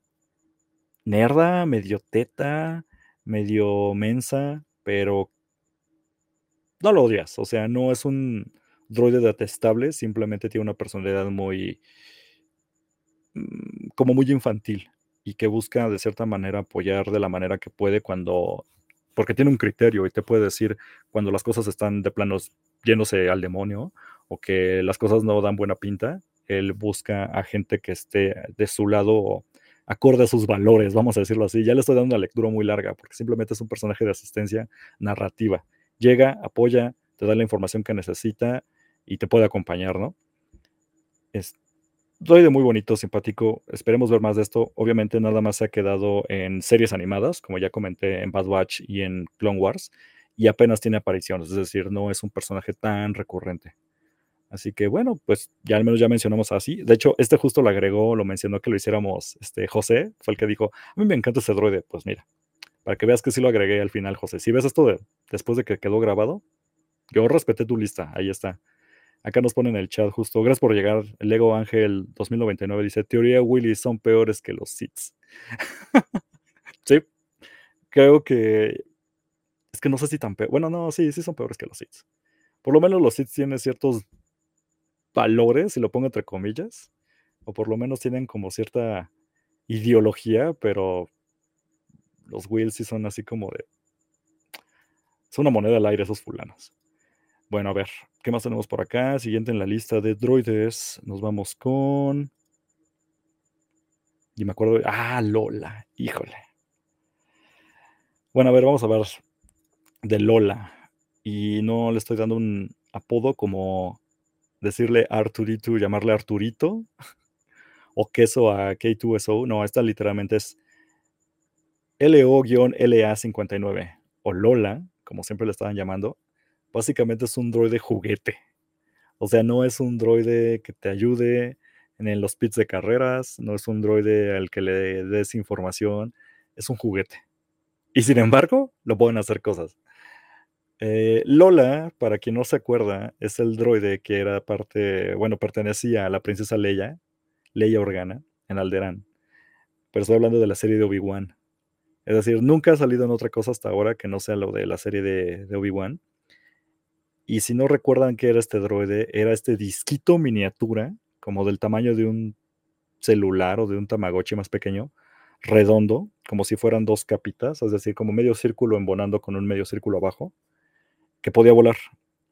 nerda, medio teta, medio mensa, pero no lo odias, o sea, no es un droide detestable, simplemente tiene una personalidad muy, mm, como muy infantil y que busca de cierta manera apoyar de la manera que puede cuando, porque tiene un criterio y te puede decir cuando las cosas están de planos yéndose al demonio o que las cosas no dan buena pinta, él busca a gente que esté de su lado acorde a sus valores, vamos a decirlo así. Ya le estoy dando una lectura muy larga porque simplemente es un personaje de asistencia narrativa. Llega, apoya, te da la información que necesita y te puede acompañar, ¿no? Es de muy bonito, simpático. Esperemos ver más de esto. Obviamente nada más se ha quedado en series animadas, como ya comenté en Bad Watch y en Clone Wars, y apenas tiene apariciones, es decir, no es un personaje tan recurrente. Así que bueno, pues ya al menos ya mencionamos así. De hecho, este justo lo agregó, lo mencionó que lo hiciéramos, este José, fue el que dijo, a mí me encanta ese droide. Pues mira, para que veas que sí lo agregué al final, José. Si ves esto de, después de que quedó grabado, yo respeté tu lista, ahí está. Acá nos ponen en el chat justo, gracias por llegar. Lego Ángel 2099 dice, teoría Willy son peores que los Siths. [laughs] sí, creo que... Es que no sé si tan peor. Bueno, no, sí, sí son peores que los Siths. Por lo menos los Siths tienen ciertos valores, si lo pongo entre comillas, o por lo menos tienen como cierta ideología, pero los Wills sí son así como de... Es una moneda al aire esos fulanos. Bueno, a ver, ¿qué más tenemos por acá? Siguiente en la lista de droides, nos vamos con... Y me acuerdo. Ah, Lola, híjole. Bueno, a ver, vamos a ver de Lola. Y no le estoy dando un apodo como decirle Arturito, llamarle Arturito, o queso a K2SO. No, esta literalmente es LO-LA59, o Lola, como siempre le estaban llamando. Básicamente es un droide juguete. O sea, no es un droide que te ayude en los pits de carreras, no es un droide al que le des información, es un juguete. Y sin embargo, lo pueden hacer cosas. Eh, Lola, para quien no se acuerda, es el droide que era parte, bueno, pertenecía a la princesa Leia, Leia Organa, en Alderaan. Pero estoy hablando de la serie de Obi-Wan. Es decir, nunca ha salido en otra cosa hasta ahora que no sea lo de la serie de, de Obi-Wan. Y si no recuerdan qué era este droide, era este disquito miniatura, como del tamaño de un celular o de un Tamagotchi más pequeño, redondo, como si fueran dos capitas, es decir, como medio círculo embonando con un medio círculo abajo que podía volar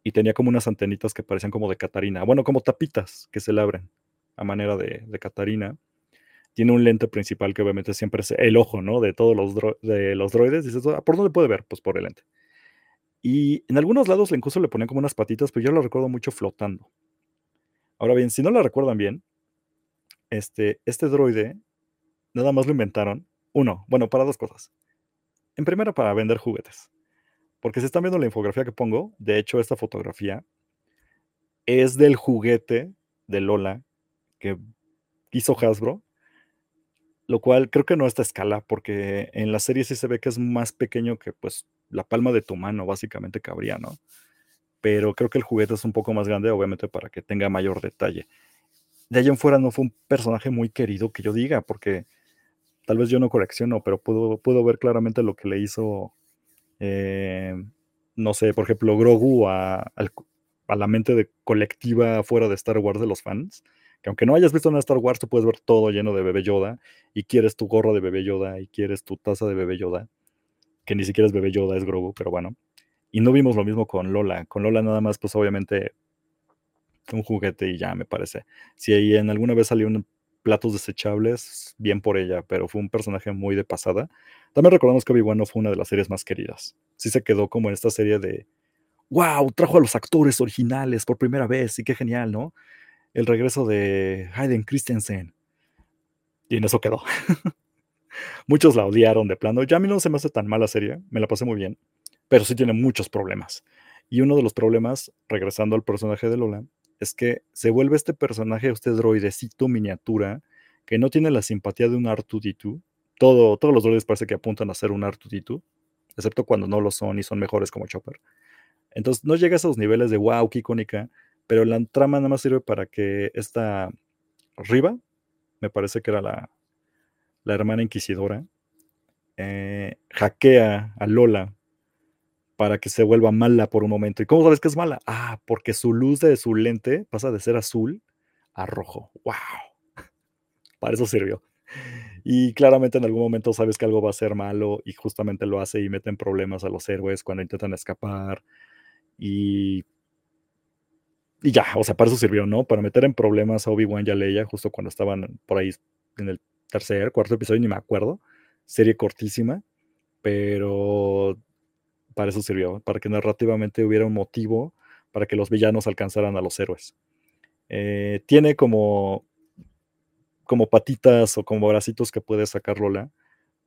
y tenía como unas antenitas que parecían como de Catarina, bueno, como tapitas que se le abren a manera de, Catarina. Tiene un lente principal que obviamente siempre es el ojo, ¿no? De todos los, de los droides. Dices, ah, ¿por dónde puede ver? Pues por el lente. Y en algunos lados incluso le ponían como unas patitas, pero yo lo recuerdo mucho flotando. Ahora bien, si no la recuerdan bien, este, este droide nada más lo inventaron. Uno, bueno, para dos cosas. En primera, para vender juguetes. Porque si están viendo la infografía que pongo, de hecho esta fotografía es del juguete de Lola que hizo Hasbro, lo cual creo que no a esta escala, porque en la serie sí se ve que es más pequeño que pues la palma de tu mano, básicamente cabría, ¿no? Pero creo que el juguete es un poco más grande, obviamente, para que tenga mayor detalle. De allá en fuera no fue un personaje muy querido que yo diga, porque tal vez yo no colecciono, pero puedo, puedo ver claramente lo que le hizo eh, no sé, por ejemplo, Grogu a, la mente de colectiva fuera de Star Wars de los fans. Que aunque no hayas visto una Star Wars, tú puedes ver todo lleno de bebé Yoda y quieres tu gorro de bebé Yoda y quieres tu taza de bebé Yoda, que ni siquiera es bebé Yoda, es Grogu, pero bueno. Y no vimos lo mismo con Lola. Con Lola nada más, pues obviamente un juguete y ya, me parece. Si ahí en alguna vez salió un platos desechables, bien por ella, pero fue un personaje muy de pasada. También recordamos que Obi-Wan no fue una de las series más queridas. Sí se quedó como en esta serie de, wow, trajo a los actores originales por primera vez y qué genial, ¿no? El regreso de Hayden Christensen. Y en eso quedó. [laughs] Muchos la odiaron de plano. Ya a mí no se me hace tan mala serie, me la pasé muy bien, pero sí tiene muchos problemas. Y uno de los problemas, regresando al personaje de Lola, es que se vuelve este personaje, este droidecito miniatura, que no tiene la simpatía de un R2D2. Todo, todos los droides parece que apuntan a ser un R2D2, excepto cuando no lo son y son mejores como Chopper. Entonces no llega a esos niveles de wow, qué icónica, pero la trama nada más sirve para que esta Riva, me parece que era la, la hermana inquisidora, eh, hackea a Lola para que se vuelva mala por un momento. ¿Y cómo sabes que es mala? Ah, porque su luz de su lente pasa de ser azul a rojo. ¡Wow! Para eso sirvió. Y claramente en algún momento sabes que algo va a ser malo y justamente lo hace y meten problemas a los héroes cuando intentan escapar. Y, y ya, o sea, para eso sirvió, ¿no? Para meter en problemas a Obi-Wan y a Leia justo cuando estaban por ahí en el tercer, cuarto episodio, ni me acuerdo. Serie cortísima, pero para eso sirvió, para que narrativamente hubiera un motivo para que los villanos alcanzaran a los héroes. Eh, tiene como, como patitas o como bracitos que puede sacar Lola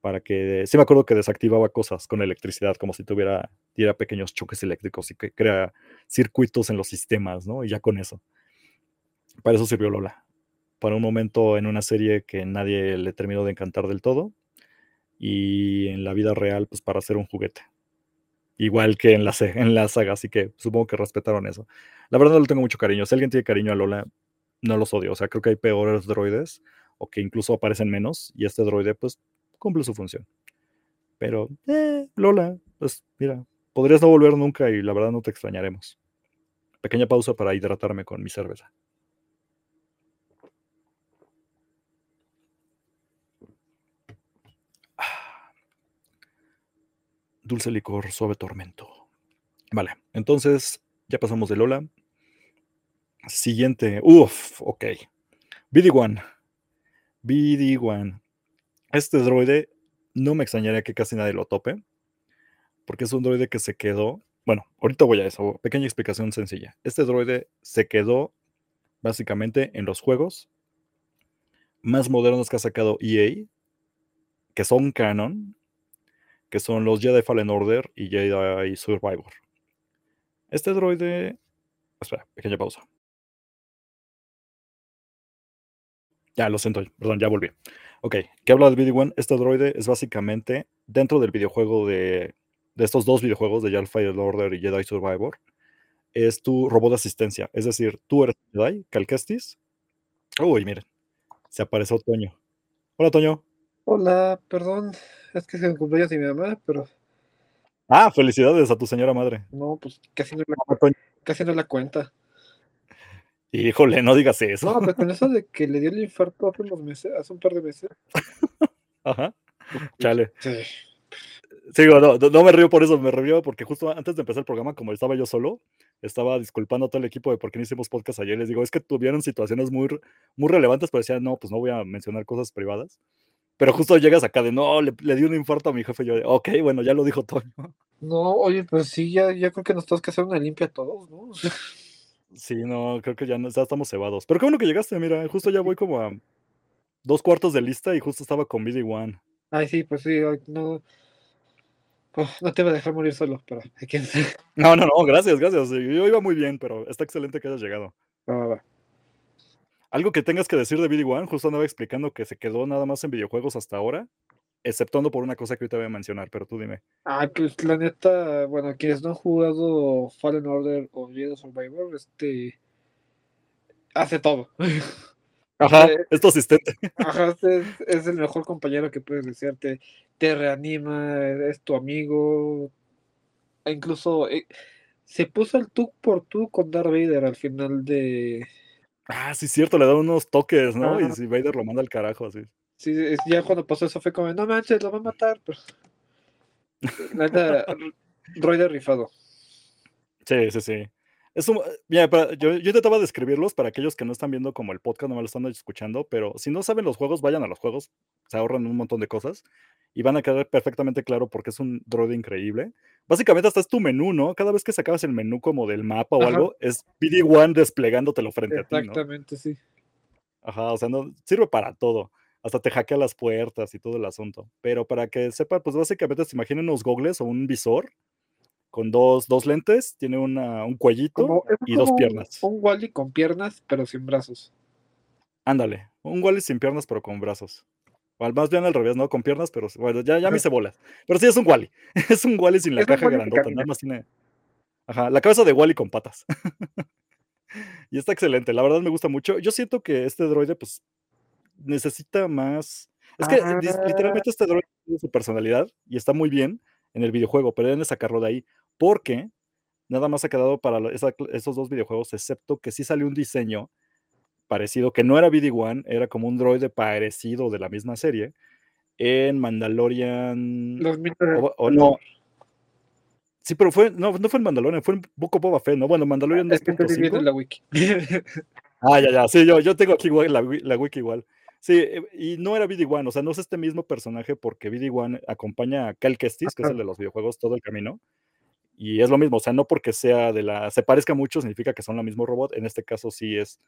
para que, sí me acuerdo que desactivaba cosas con electricidad, como si tuviera, diera pequeños choques eléctricos y que crea circuitos en los sistemas, ¿no? Y ya con eso. Para eso sirvió Lola. Para un momento en una serie que nadie le terminó de encantar del todo y en la vida real, pues para hacer un juguete igual que en la, en la saga, así que supongo que respetaron eso. La verdad no le tengo mucho cariño. Si alguien tiene cariño a Lola, no los odio. O sea, creo que hay peores droides o que incluso aparecen menos y este droide pues cumple su función. Pero, eh, Lola, pues mira, podrías no volver nunca y la verdad no te extrañaremos. Pequeña pausa para hidratarme con mi cerveza. Dulce licor, suave tormento. Vale, entonces ya pasamos de Lola. Siguiente. Uf, ok. BD1. BD1. Este droide no me extrañaría que casi nadie lo tope. Porque es un droide que se quedó. Bueno, ahorita voy a eso. Pequeña explicación sencilla. Este droide se quedó básicamente en los juegos más modernos que ha sacado EA, que son canon, que son los Jedi Fallen Order y Jedi Survivor. Este droide... Espera, pequeña pausa. Ya, lo siento, perdón, ya volví. Ok, ¿qué habla del BD-1? Este droide es básicamente dentro del videojuego de, de estos dos videojuegos de Jedi Fallen Order y Jedi Survivor. Es tu robot de asistencia. Es decir, tú eres Jedi, Calquestis. Uy, miren, se apareció Toño. Hola, Toño. Hola, perdón, es que es el cumpleaños de mi mamá, pero Ah, felicidades a tu señora madre. no, pues casi no la, Toño. casi no la cuenta. Híjole, no digas eso. No, pero con eso de que le dio el infarto hace unos meses, hace un par de meses. [laughs] Ajá. Chale. Sí. Sí, no, no, me río por eso, me río porque justo antes de empezar el programa, como estaba yo solo, estaba disculpando a todo el equipo de por qué no hicimos podcast ayer. Les digo, es que tuvieron situaciones muy, muy relevantes, pero decía, no, pues no voy a mencionar cosas privadas. Pero justo llegas acá de, no, le, le di un infarto a mi jefe. Yo, de, ok, bueno, ya lo dijo Toño. No, oye, pues sí, ya, ya creo que nos tenemos que hacer una limpia todos, ¿no? Sí, no, creo que ya, no, ya estamos cebados. Pero qué bueno que llegaste, mira, justo ya voy como a dos cuartos de lista y justo estaba con BD1. Ay, sí, pues sí, no. pues, no te iba a dejar morir solo, pero hay que. No, no, no, gracias, gracias. Yo iba muy bien, pero está excelente que hayas llegado. Va, va. Algo que tengas que decir de BD1, justo andaba explicando que se quedó nada más en videojuegos hasta ahora, exceptuando por una cosa que ahorita voy a mencionar, pero tú dime. Ay, pues la neta, bueno, quienes no han jugado Fallen Order o Jedi Survivor, este. Hace todo. [laughs] Ajá, Eh, es tu asistente. [laughs] Ajá, es, es el mejor compañero que puedes desearte. Te reanima, es tu amigo. E incluso eh, se puso el tú por tú con Darth Vader al final de. Ah, sí, cierto, le da unos toques, ¿no? Y si Vader lo manda al carajo, así. Sí, es- ya cuando pasó eso fue como, no manches, lo va a matar. Pero... La [laughs] neta, Roider rifado. Sí, sí, sí. Es un, mira, para- yo, yo intentaba describirlos para aquellos que no están viendo como el podcast, no me lo están escuchando, pero si no saben los juegos, vayan a los juegos, se ahorran un montón de cosas y van a quedar perfectamente claro porque es un droide increíble. Básicamente hasta es tu menú, ¿no? Cada vez que sacabas el menú como del mapa o Ajá. algo, es BD1 desplegándotelo frente a ti, ¿no? Exactamente, sí. Ajá, o sea, no, sirve para todo. Hasta te hackea las puertas y todo el asunto. Pero para que sepa, pues básicamente se imaginen unos gogles o un visor con dos, dos lentes, tiene una, un cuellito Como, y dos un- piernas. Un, Wally con piernas, pero sin brazos. Ándale, un Wally sin piernas pero con brazos. O al- más bien al revés, ¿no? Con piernas, pero bueno, ya, ya me hice bolas. Pero sí es un Wally. [laughs] Es un Wally sin la Es caja grandota, nada más tiene. Ajá, la cabeza de Wally con patas. [laughs] y está excelente, la verdad me gusta mucho. Yo siento que este droide, pues, necesita más. Es que dis- Ah. literalmente este droide tiene su personalidad y está muy bien en el videojuego, pero deben de sacarlo de ahí. Porque nada más ha quedado para esa- esos dos videojuegos, excepto que sí salió un diseño parecido, que no era BD-1, era como un droide parecido de la misma serie, en Mandalorian... Los O, o no. Sí, pero fue, no, no fue en Mandalorian, fue en Book of Boba Fett, ¿no? Bueno, Mandalorian viendo 2.5. la wiki. [laughs] Ah, ya, ya, sí, yo, yo tengo aquí igual la, la wiki igual. Sí, eh, y no era BD-1, o sea, no es este mismo personaje porque BD-1 acompaña a Cal Kestis, que es el de los videojuegos todo el camino, y es lo mismo, o sea, no porque sea de la, se parezca mucho significa que son el mismo robot, en este caso sí es,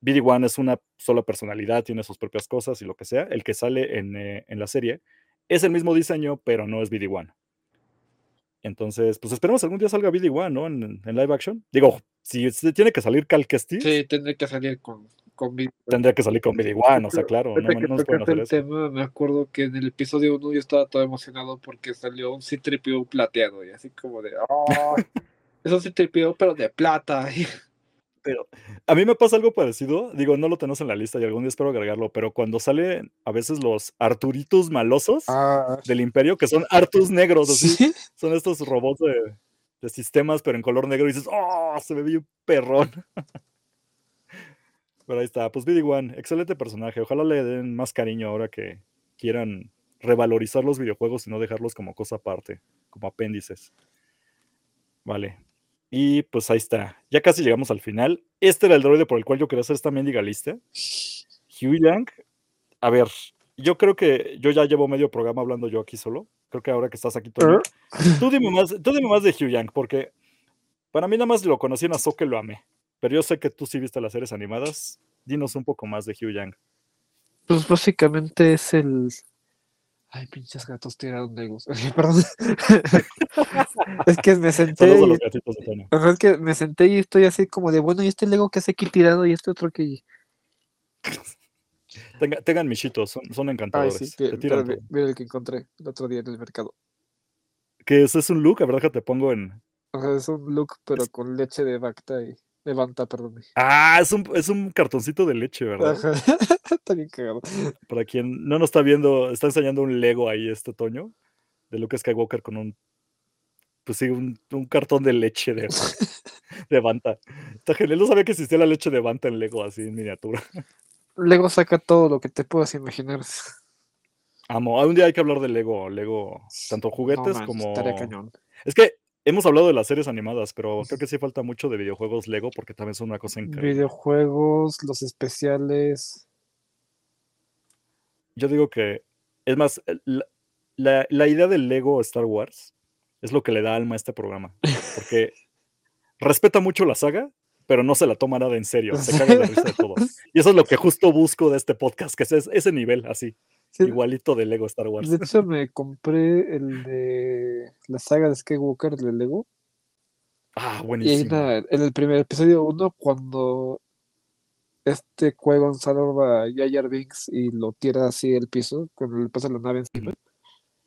BD-1 es una sola personalidad, tiene sus propias cosas y lo que sea, el que sale en, eh, en la serie es el mismo diseño, pero no es BD-1. Entonces, pues esperemos algún día salga BD-1, ¿no? En, en live action. Digo, si tiene que salir Cal Kestis, Sí, tendré que salir con, con tendría que salir con BD-1, o sea, claro, no, que no nos pueden tocaste hacer el eso. tema, me acuerdo que en el episodio 1 yo estaba todo emocionado porque salió un C-3PO plateado y así como de, ¡oh! [laughs] es un C-3PO pero de plata. [laughs] Pero a mí me pasa algo parecido, digo, no lo tenemos en la lista y algún día espero agregarlo, pero cuando salen a veces los Arturitos malosos Ah, del Imperio, que son Artus negros, así, sí. son estos robots de, de sistemas, pero en color negro, y dices, ¡oh! Se me ve un perrón. [laughs] Pero ahí está, pues BD-1, excelente personaje. Ojalá le den más cariño ahora que quieran revalorizar los videojuegos y no dejarlos como cosa aparte, como apéndices. Vale. Y pues ahí está. Ya casi llegamos al final. Este era el droide por el cual yo quería hacer esta mendiga lista. Hugh Yang. A ver, yo creo que yo ya llevo medio programa hablando yo aquí solo. Creo que ahora que estás aquí, Toño, tú dime más, tú dime más de Hugh Yang, porque para mí nada más lo conocí en Ahsoka y lo amé. Pero yo sé que tú sí viste las series animadas. Dinos un poco más de Hugh Yang. Pues básicamente es el. Ay, pinches gatos tiraron legos. [laughs] Perdón. [laughs] es que me senté. Y- de es que me senté y estoy así como de, bueno, ¿y este Lego que hace aquí tirado y este otro que... [laughs] Tenga- tengan michitos, son, son Ay, encantadores. sí, te que- tiran mira, el que encontré el otro día en el mercado. Que ese es un look, a ver, déjate pongo en. O sea, es un look, pero con leche de Bacta y de Banta, perdón. Ah, es un, es un cartoncito de leche, ¿verdad? Ajá. [laughs] Está bien cagado. Para quien no nos está viendo, está enseñando un Lego ahí este Toño, de Luke Skywalker con un, pues sí, un, un cartón de leche de, [laughs] de Banta. Está genial, no sabía que existía la leche de Banta en Lego así en miniatura. Lego saca todo lo que te puedas imaginar. Amo, un día hay que hablar de Lego, Lego, tanto juguetes No, man, como... Cañón. Es que hemos hablado de las series animadas, pero creo que sí falta mucho de videojuegos Lego porque también son una cosa increíble. Videojuegos, los especiales. Yo digo que, es más, la, la- la idea del Lego Star Wars es lo que le da alma a este programa. Porque [laughs] respeta mucho la saga, pero no se la toma nada en serio. Se caga de risa de todo. [laughs] Y eso es lo que justo busco de este podcast, que es ese, nivel así, Sí, igualito de Lego Star Wars. de hecho, me compré el de la saga de Skywalker de Lego. Ah, Y buenísimo. una- en el primer episodio uno, cuando este Qui-Gon salva a Jar Binks y lo tira así al piso, cuando le pasa la nave encima,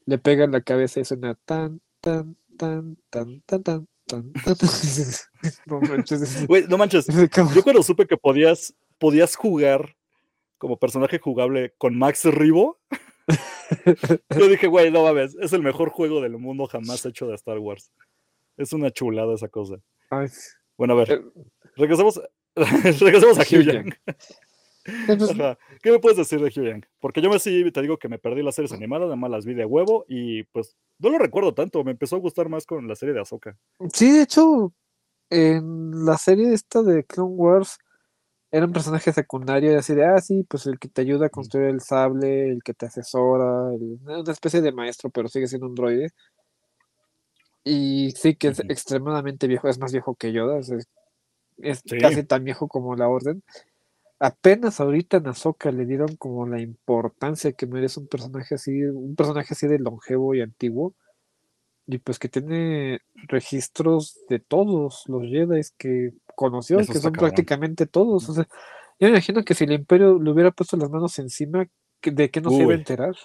le pega en la cabeza y suena tan, tan, tan, tan, tan, tan, tan, tan. [laughs] No manches, Güey, no manches, ese cabrón. yo cuando supe que podías, podías jugar como personaje jugable con Max Ribo, [laughs] yo dije, güey, no mames, es el mejor juego del mundo jamás hecho de Star Wars. Es una chulada esa cosa. Ay, Bueno, a ver, eh, regresemos, [laughs] regresemos a Hugh Hugh Yang. Pues, Ajá. ¿Qué me puedes decir de Hugh Yang? Porque yo me sí te digo que me perdí las series animadas, nada más las vi de huevo y pues no lo recuerdo tanto, me empezó a gustar más con la serie de Ahsoka. Sí, de hecho, en la serie esta de Clone Wars era un personaje secundario, y así de, ah, sí, pues el que te ayuda a construir el sable, el que te asesora, el- una especie de maestro, pero sigue siendo un droide. Y sí que es extremadamente viejo, es más viejo que Yoda, o sea, es, es Sí. casi tan viejo como la Orden. Apenas ahorita en Ahsoka le dieron como la importancia que merece un personaje así, un personaje así de longevo y antiguo. Y pues que tiene registros de todos los Jedi que conoció, Eso que son cabrón. prácticamente todos. O sea, yo me imagino que si el Imperio le hubiera puesto las manos encima, ¿de qué no se iba a enterar?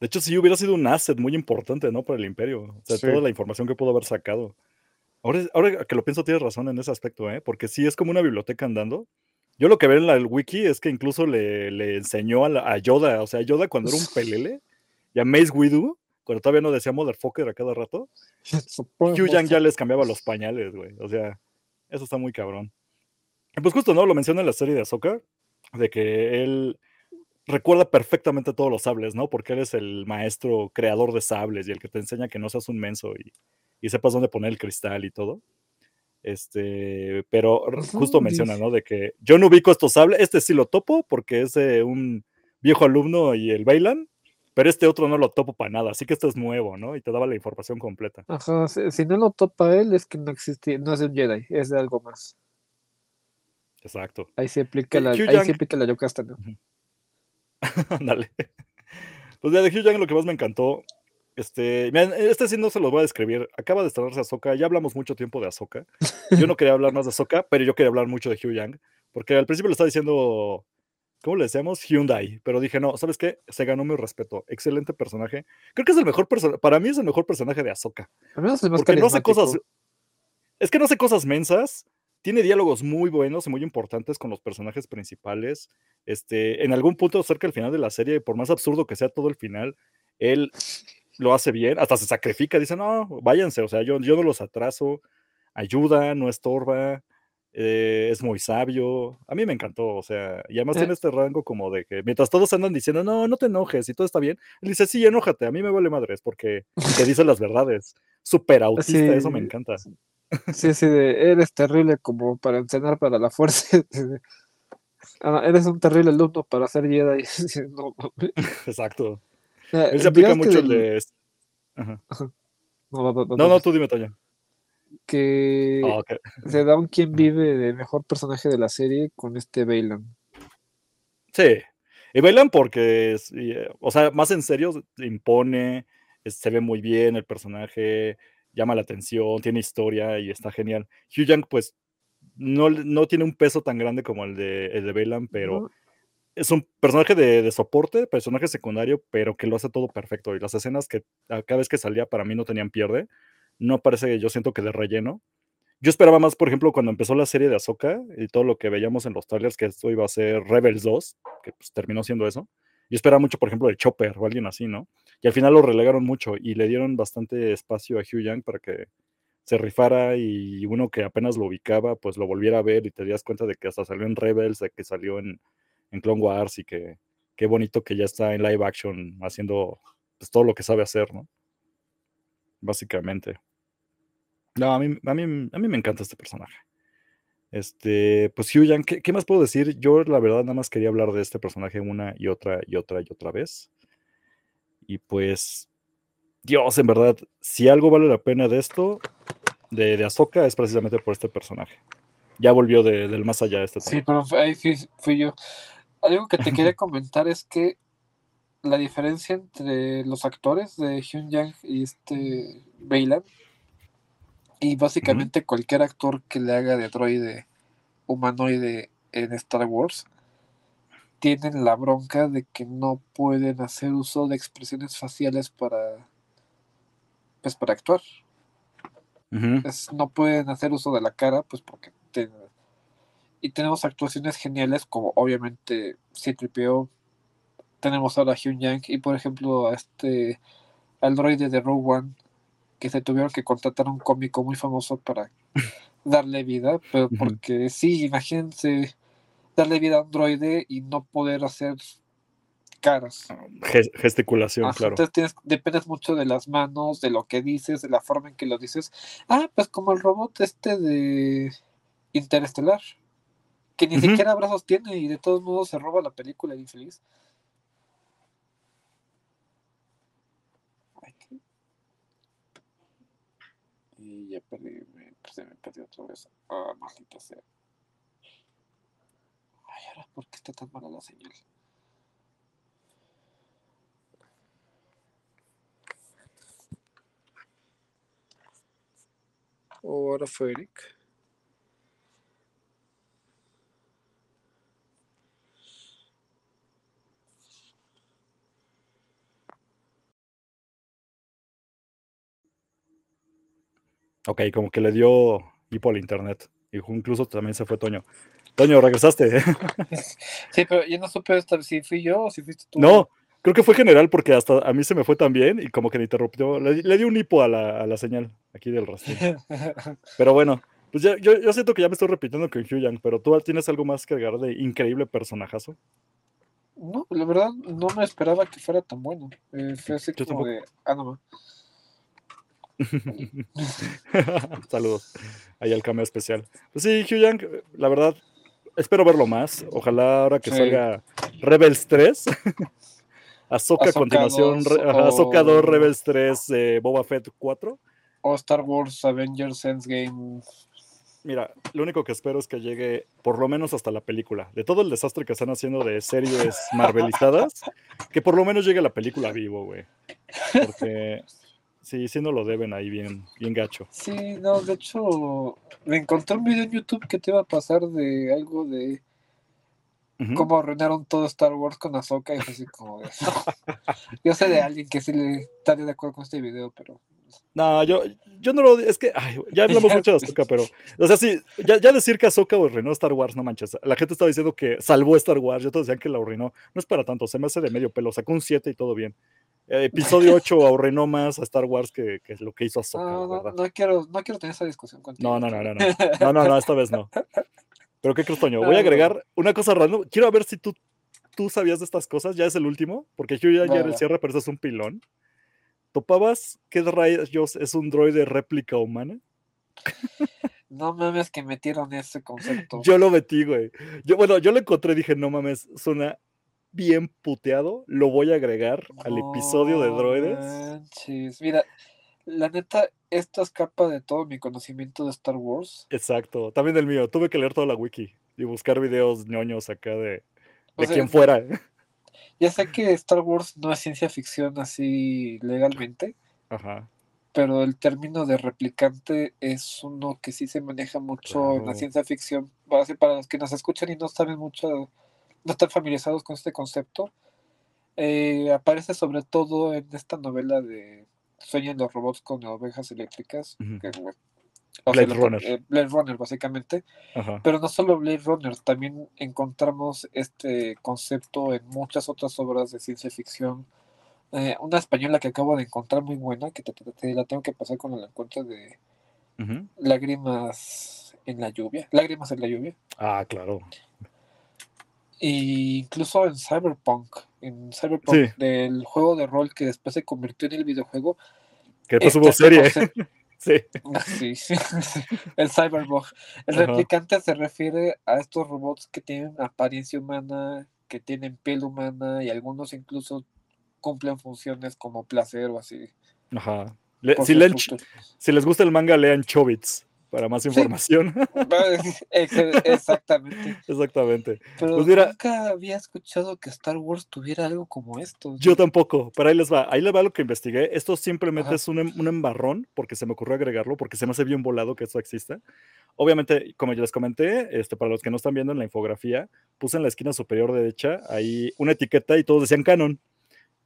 De hecho, sí hubiera sido un asset muy importante, ¿no? Para el imperio. O sea, Sí. toda la información que pudo haber sacado. Ahora, ahora que lo pienso, tienes razón en ese aspecto, ¿eh? Porque sí es como una biblioteca andando. Yo lo que veo en la, el wiki es que incluso le, le enseñó a, la- a Yoda, o sea, Yoda cuando era un [laughs] pelele, y a Mace Windu, cuando todavía no decía Motherfucker a cada rato, Yang ya les cambiaba los pañales, güey. O sea, eso está muy cabrón. Pues justo, ¿no? Lo menciona en la serie de Ahsoka, de que él recuerda perfectamente todos los sables, ¿no? Porque él es el maestro creador de sables y el que te enseña que no seas un menso y, y sepas dónde poner el cristal y todo. Este, pero justo menciona. ¿no? De que yo no ubico estos sables, este sí lo topo porque es un viejo alumno y el bailan, pero este otro no lo topo para nada, así que este es nuevo, ¿no? Y te daba la información completa. Ajá, si, si no lo topa él, es que no existe, no es de un Jedi, es de algo más. Exacto. Ahí se aplica Eh, la, Hugh ahí Yang- se aplica la Yocasta, ¿no? [laughs] Ándale. Pues ya de Hugh Yang lo que más me encantó, este, este sí no se los voy a describir. Acaba de estrenarse Ahsoka, ya hablamos mucho tiempo de Ahsoka. Yo no [laughs] quería hablar más de Ahsoka, pero yo quería hablar mucho de Hugh Yang, porque al principio le estaba diciendo, ¿cómo le decíamos? Hyundai, pero dije, no, ¿sabes qué? Se ganó mi respeto. Excelente personaje. Creo que es el mejor personaje, para mí es el mejor personaje de Ahsoka. Porque no hace cosas. Es que no hace cosas mensas. Tiene diálogos muy buenos y muy importantes con los personajes principales. Este, en algún punto, cerca del final de la serie, por más absurdo que sea todo el final, él lo hace bien, hasta se sacrifica, dice, no, váyanse, o sea, yo, yo no los atraso, ayuda, no estorba, eh, es muy sabio. A mí me encantó, o sea, y además Eh. tiene este rango como de que mientras todos andan diciendo, no, no te enojes y todo está bien, él dice, sí, enójate, a mí me vale madres porque [laughs] te dice las verdades. Súper autista, eso me encanta. Sí, sí, de eres terrible como para entrenar para la fuerza. [laughs] Ah, eres un terrible alumno para ser Jedi. [laughs] No. Exacto. Él se aplica mucho el del- de... Ajá. No, va, va, va, No, no, tú dime, Toño. que Ah, ok. se da un quien vive de mejor personaje de la serie con este Bailan. Sí. Y bailan porque, eh, o sea, más en serio, impone, se ve muy bien el personaje, llama la atención, tiene historia y está genial. Hugh Yang, pues, no, no tiene un peso tan grande como el de, el de Bailan, pero ¿no? Es un personaje de, de soporte, personaje secundario, pero que lo hace todo perfecto. Y las escenas que cada vez que salía para mí no tenían pierde. No parece, yo siento que de relleno. Yo esperaba más, por ejemplo, cuando empezó la serie de Ahsoka y todo lo que veíamos en los trailers, que esto iba a ser Rebels 2, que pues, terminó siendo eso. Yo esperaba mucho, por ejemplo, de Chopper o alguien así, ¿no? Y al final lo relegaron mucho y le dieron bastante espacio a Hugh Yang para que se rifara y uno que apenas lo ubicaba, pues lo volviera a ver y te das cuenta de que hasta salió en Rebels, de que salió en, en Clone Wars y que qué bonito que ya está en live action haciendo pues, todo lo que sabe hacer, ¿no? Básicamente. No, a mí, a mí, a mí me encanta este personaje. Este, pues Hugh Yang, ¿qué, qué más puedo decir? Yo la verdad nada más quería hablar de este personaje una y otra y otra y otra vez. Y pues, Dios, en verdad, si algo vale la pena de esto, de, de Ahsoka, es precisamente por este personaje. Ya volvió de- del más allá este Sí, tema. pero fue- ahí fui, fui yo. Algo que te [laughs] quería comentar es que la diferencia entre los actores de Hyun Yang y este Bailan, y básicamente cualquier actor que le haga de droide humanoide en Star Wars, tienen la bronca de que no pueden hacer uso de expresiones faciales para pues para actuar. Es- no pueden hacer uso de la cara, pues porque te- y tenemos actuaciones geniales como obviamente C-3PO, tenemos ahora a Hyun Yang y por ejemplo a este al droide de Rogue One que se tuvieron que contratar a un cómico muy famoso para [laughs] darle vida, pero porque sí, imagínense darle vida a un droide y no poder hacer caras. Ges- gesticulación, claro. Entonces tienes, dependes mucho de las manos, de lo que dices, de la forma en que lo dices. Ah, pues como el robot este de Interestelar, que ni siquiera brazos tiene y de todos modos se roba la película el infeliz. Y ya perdí, me- se me perdió otra vez. Ah, maldita sea. Ay, ahora, ¿por qué está tan mala la señal? O ahora fue Eric. Ok, como que le dio hipo al internet. Y incluso también se fue Toño. Toño, regresaste. [laughs] Sí, pero yo no supe si fui yo o si fuiste tú. no, Creo que fue general porque hasta a mí se me fue también y como que me interrumpió. Le, le di un hipo a la, a la señal aquí del rastro. [laughs] Pero bueno, pues ya, yo, yo siento que ya me estoy repitiendo con Hugh pero tú tienes algo más que agregar de increíble personajazo. No, la verdad no me esperaba que fuera tan bueno. Eh, fue así Yo como tampoco. de, ah, no. [laughs] Saludos. Ahí al cameo especial. Pues sí, Hugh Yang, la verdad, espero verlo más. Ojalá ahora que Sí. salga Rebels 3. [laughs] Ahsoka a continuación, 2 Re- ajá, Ahsoka o- 2, Rebels 3, eh, Boba Fett 4. O Star Wars Avengers Endgame. Mira, lo único que espero es que llegue por lo menos hasta la película. De todo el desastre que están haciendo de series [laughs] marvelizadas, que por lo menos llegue la película vivo, güey. Porque sí, sí no lo deben ahí bien, bien gacho. Sí, no, de hecho, me encontré un video en YouTube que te iba a pasar de algo de Ujú. cómo arruinaron todo Star Wars con Ahsoka y fue así como de... Yo sé de alguien que sí le estaría de acuerdo con este video, pero... No, yo, yo no lo. Es que, ay, ya hablamos [laughs] mucho de Ahsoka, pero. O sea, sí, ya, ya decir que Ahsoka arruinó Star Wars, no manches. La gente estaba diciendo que salvó Star Wars, yo todos decían que la arruinó. No es para tanto, se me hace de medio pelo. Sacó un 7 y todo bien. Eh, episodio 8 arruinó más a Star Wars que, que lo que hizo [laughs] Ahsoka, No, no, verdad. no quiero, no quiero tener esa discusión contigo. No, no, no, no, no. No, no, no, esta vez no. Pero qué Toño. Voy a Ah, agregar una cosa random. Quiero ver si tú, tú sabías de estas cosas. Ya es el último, porque Hugh ya, ya era el cierre, pero eso es un pilón. ¿Topabas qué rayos es un droide réplica humana? No mames que metieron ese concepto. Yo lo metí, güey. Yo, bueno, yo lo encontré y dije, no mames, suena bien puteado. Lo voy a agregar al episodio de droides. manches. Mira, la neta, esta escapa de todo mi conocimiento de Star Wars. Exacto. También el mío. Tuve que leer toda la wiki y buscar videos ñoños acá de, de sea, quien fuera. Ya sé que Star Wars no es ciencia ficción así legalmente, Ajá. pero el término de replicante es uno que sí se maneja mucho en la ciencia ficción. Para los que nos escuchan y no saben mucho, no están familiarizados con este concepto, eh, aparece sobre todo en esta novela de Sueñan los robots con ovejas eléctricas. Que, Blade Runner. eh, Blade Runner, básicamente. Ajá. Pero no solo Blade Runner, también encontramos este concepto en muchas otras obras de ciencia ficción. Eh, una española que acabo de encontrar muy buena, que te, te- te la tengo que pasar con el encuentro de. Lágrimas en la lluvia. Lágrimas en la lluvia. Ah, claro. Incluso en Cyberpunk, en Cyberpunk, Sí. del juego de rol que después se convirtió en el videojuego. Que después este hubo serie. concepto- [laughs] Sí. Sí, sí, [laughs] el cyberbug. El Ajá. replicante se refiere a estos robots que tienen apariencia humana, que tienen piel humana y algunos incluso cumplen funciones como placer o así. Ajá. Le- si, leen- si les gusta el manga, lean Chobits para más información. [laughs] Ex- Exactamente. [laughs] Exactamente. Pero Pues mira- nunca había escuchado que Star Wars tuviera algo como esto. Yo tampoco, pero ahí les va. Ahí les va lo que investigué. Esto simplemente Ajá. es un, em- un embarrón, porque se me ocurrió agregarlo, porque se me hace bien volado que esto exista. Obviamente, como ya les comenté, este, para los que no están viendo en la infografía, puse en la esquina superior derecha ahí una etiqueta y todos decían canon.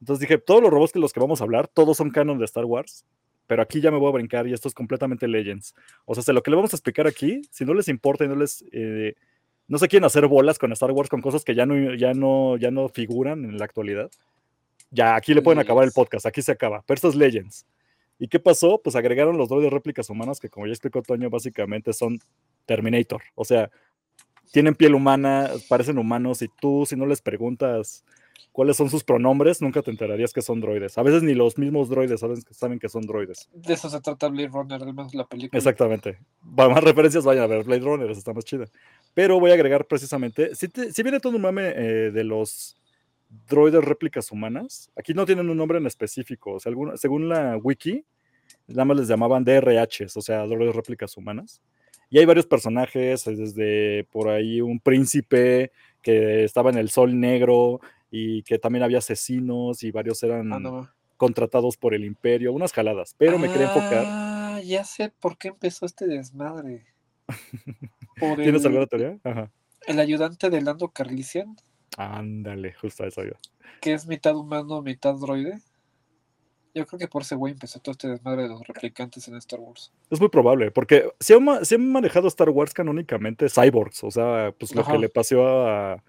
Entonces dije, todos los robots que los que vamos a hablar, todos son canon de Star Wars, pero aquí ya me voy a brincar y esto es completamente Legends. O sea, lo que le vamos a explicar aquí, si no les importa y no les... eh, no se quieren hacer bolas con Star Wars, con cosas que ya no, ya no, ya no figuran en la actualidad. Ya, aquí le pueden acabar el podcast, aquí se acaba. Pero esto es Legends. ¿Y qué pasó? Pues agregaron los droides réplicas humanas, que como ya explicó Toño, básicamente son Terminator. O sea, tienen piel humana, parecen humanos, y tú, si no les preguntas cuáles son sus pronombres, nunca te enterarías que son droides. A veces ni los mismos droides saben, saben que son droides. De eso se trata Blade Runner, al menos la película. Exactamente. Para más referencias, vayan a ver Blade Runner, está más chida. Pero voy a agregar precisamente, si, te- si viene todo un mame eh, de los droides réplicas humanas, aquí no tienen un nombre en específico, o sea, alguna- según la wiki, nada más les llamaban DRHs, o sea, droides réplicas humanas. Y hay varios personajes, eh, desde por ahí un príncipe que estaba en el sol negro y que también había asesinos y varios eran Ah, no. contratados por el imperio, unas jaladas, pero me quería enfocar. Ah, ya sé por qué empezó este desmadre. Por ¿Tienes el, alguna teoría? Ajá. el ayudante de Lando Carlisian, Ándale, justo a eso yo. que es mitad humano, mitad droide. Yo creo que por ese güey empezó todo este desmadre de los replicantes en Star Wars. Es muy probable, porque se han, ma- se han manejado Star Wars canónicamente cyborgs, o sea, pues lo Ajá. que le pasó a.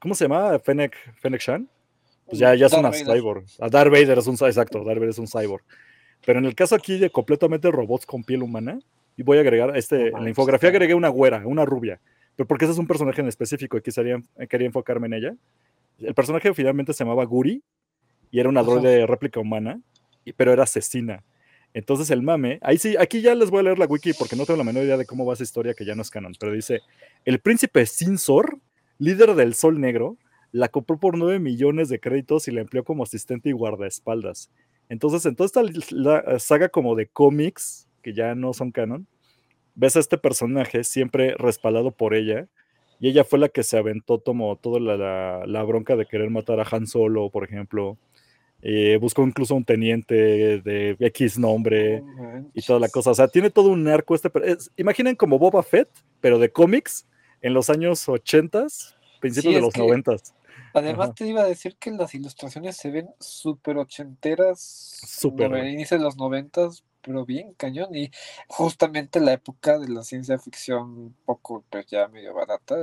¿Cómo se llama? Fennec, Fennec Shan. pues ya, ya es Darth una Vader. cyborg. A Darth Vader es un exacto, Darth Vader es un cyborg. Pero en el caso aquí de completamente robots con piel humana, y voy a agregar, este, en la infografía agregué una güera, una rubia, pero porque ese es un personaje en específico y quisiera, quería enfocarme en ella. El personaje finalmente se llamaba Guri y era una droide de réplica humana, y- pero era asesina. Entonces el mame, ahí sí, aquí ya les voy a leer la wiki porque no tengo la menor idea de cómo va esa historia que ya no es canon, pero dice, el príncipe Sinsor, líder del Sol Negro, la compró por 9 millones de créditos y la empleó como asistente y guardaespaldas. Entonces, en toda esta la- saga como de cómics, que ya no son canon, ves a este personaje siempre respaldado por ella, y ella fue la que se aventó como toda la, la- la bronca de querer matar a Han Solo, por ejemplo. Eh, buscó incluso un teniente de X nombre No y toda la cosa. O sea, tiene todo un arco. Este, es- imaginen como Boba Fett, pero de cómics en los años 80, principios Sí, de los que- 90. Además Ajá. te iba a decir que las ilustraciones se ven súper ochenteras, Súper, inicio de los noventas, pero bien cañón. Y justamente la época de la ciencia ficción un poco pues ya medio barata.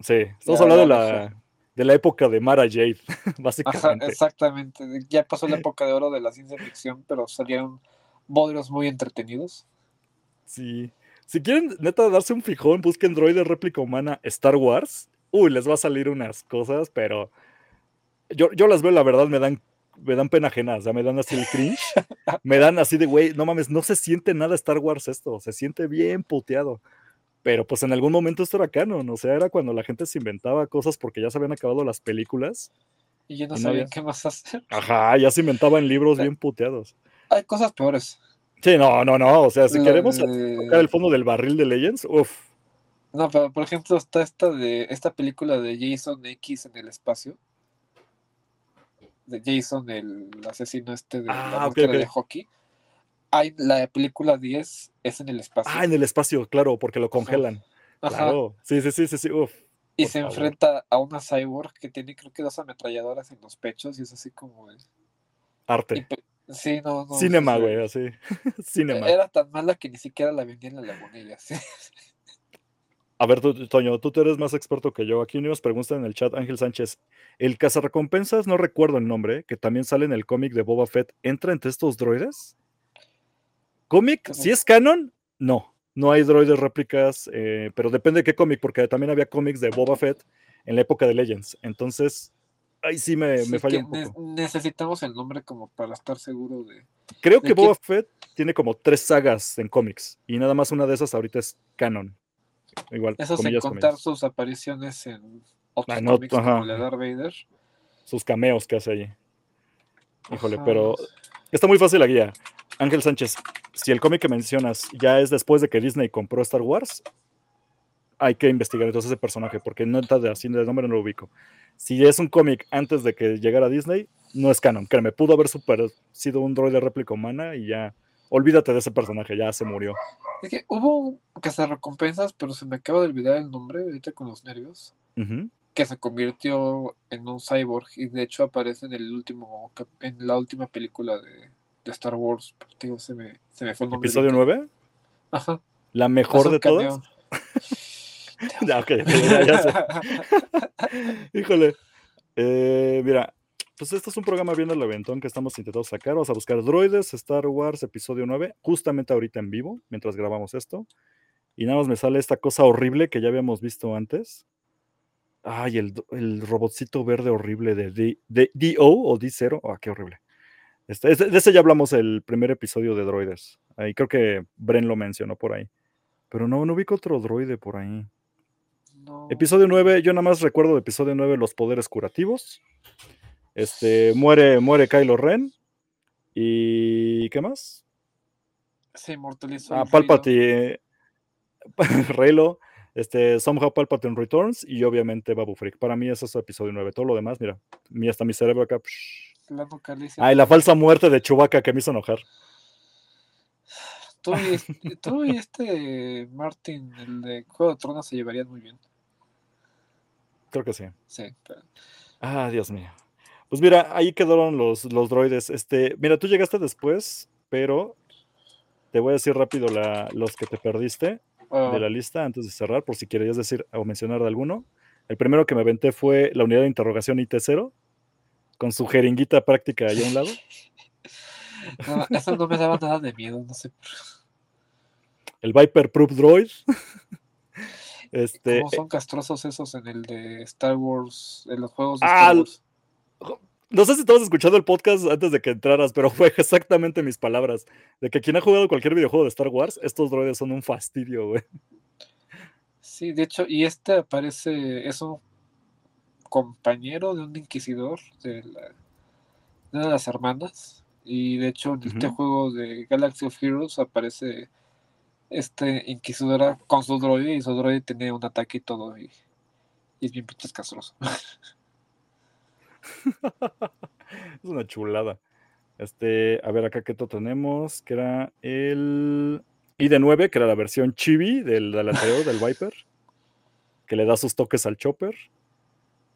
Sí, estamos hablando de la, de la época de Mara Jade, [laughs] Ajá, básicamente. exactamente. Ya pasó la [laughs] época de oro de la ciencia ficción, pero salieron modelos muy entretenidos. Sí. Si quieren, neta, darse un fijón, busquen droide réplica humana Star Wars. Uy, les va a salir unas cosas, pero yo, yo las veo, la verdad, me dan, me dan pena ajena, o sea, me dan así el cringe. [laughs] me dan así de, güey, no mames, no se siente nada Star Wars esto, se siente bien puteado. Pero pues en algún momento esto era canon, o sea, era cuando la gente se inventaba cosas porque ya se habían acabado las películas. Y yo no Y no sabía había- qué más hacer. Ajá, ya se inventaban libros bien puteados. Hay cosas peores. Sí, no, no, no, o sea, si queremos de- tocar el fondo del barril de Legends, uff, No, pero por ejemplo está esta de esta película de Jason X en el espacio. De Jason, el asesino este de Ah, la ok, máscara ok. de hockey. Hay la película 10 es en el espacio. Ah, en el espacio, claro, porque lo congelan. Ajá. Claro. Sí, sí, sí, sí, sí. Uf. y se favor. enfrenta a una cyborg que tiene creo que dos ametralladoras en los pechos y es así como y Arte. Sí, no, no. Cinema, sí, güey, así. [laughs] Cinema. Era tan mala que ni siquiera la vendía en la lagunilla. sí. [laughs] A ver, tú, Toño, tú eres más experto que yo. Aquí nos pregunta en el chat Ángel Sánchez. El cazarrecompensas, no recuerdo el nombre, que también sale en el cómic de Boba Fett, ¿entra entre estos droides? ¿Cómic? ¿Si es canon? No. No hay droides réplicas, eh, pero depende de qué cómic, porque también había cómics de Boba Fett en la época de Legends. Entonces, ahí sí me, me Sí, falla que un ne- poco. necesitamos el nombre como para estar seguro de. Creo ¿De que quién? Boba Fett tiene como tres sagas en cómics y nada más una de esas ahorita es canon. Igual, Eso sin comillas, contar comillas. sus apariciones en otros Ah, no, cómics ajá. como de Darth Vader. sus cameos que hace allí. Híjole, Ajá. pero está muy fácil la guía. Ángel Sánchez, si el cómic que mencionas ya es después de que Disney compró Star Wars, hay que investigar entonces ese personaje, porque no está de así de nombre no lo ubico. Si es un cómic antes de que llegara Disney, no es canon. Créeme, pudo haber super, sido un droide réplica humana y ya. Olvídate de ese personaje, ya se murió. Es que hubo un recompensas, pero se me acaba de olvidar el nombre ahorita con los nervios. Ujú. Que se convirtió en un cyborg y de hecho aparece en el último en la última película de, de Star Wars. Se me, se me fue el nombre. Episodio ahorita. 9, Ajá. la mejor de todas. [laughs] [laughs] Ya, ok, ya- ya sé. [laughs] Híjole. Eh, mira, pues esto es un programa bien al aventón que estamos intentando sacar. Vamos a buscar droides, Star Wars, episodio 9, justamente ahorita en vivo, mientras grabamos esto. Y nada más me sale esta cosa horrible que ya habíamos visto antes. Ay, el, robotcito verde horrible de, D- de DO o D0. Ah, qué horrible. Este, de ese ya hablamos el primer episodio de droides. Ahí creo que Bren lo mencionó por ahí. Pero no, no ubico otro droide por ahí. No. Episodio 9, yo nada más recuerdo de episodio 9 los poderes curativos. Este, muere, muere Kylo Ren. ¿Y qué más? Se inmortalizó. Ah, Palpatine. [laughs] Reylo. Este, somehow Palpatine Returns. Y obviamente Babu Freak. Para mí ese es episodio 9. Todo lo demás, mira. Mi, hasta mi cerebro acá. La vocaliza. Ay, la falsa muerte de Chewbacca que me hizo enojar. Tú y, este- tú y este Martin, el de Juego de Tronos, se llevarían muy bien. Creo que sí. Sí, pero- Ah, Dios mío. Pues mira, ahí quedaron los, los droides. Este, mira, tú llegaste después, pero te voy a decir rápido la- los que te perdiste de la lista antes de cerrar, por si querías decir o mencionar de alguno. El primero que me aventé fue la unidad de interrogación IT0. con su jeringuita práctica ahí a un lado. [laughs] No, eso no me daba nada de miedo, no sé. El Viper Proof Droid. [laughs] Este, ¿Cómo son castrosos esos en el de Star Wars, en los juegos de Star Wars? no sé si estabas escuchando el podcast antes de que entraras, pero [laughs] fue exactamente mis palabras. De que quien ha jugado cualquier videojuego de Star Wars, estos droides son un fastidio, güey. Sí, de hecho, y este aparece, es un compañero de un inquisidor de, la- de una de las hermanas. Y de hecho, en este juego de Galaxy of Heroes aparece este inquisidora con su droide y su droide tiene un ataque y todo. Y, es bien pinches castroso. [laughs] es una chulada. Este, a ver, acá qué tenemos, que era el ID9, que era la versión chibi del, del anterior, del Viper, que le da sus toques al chopper.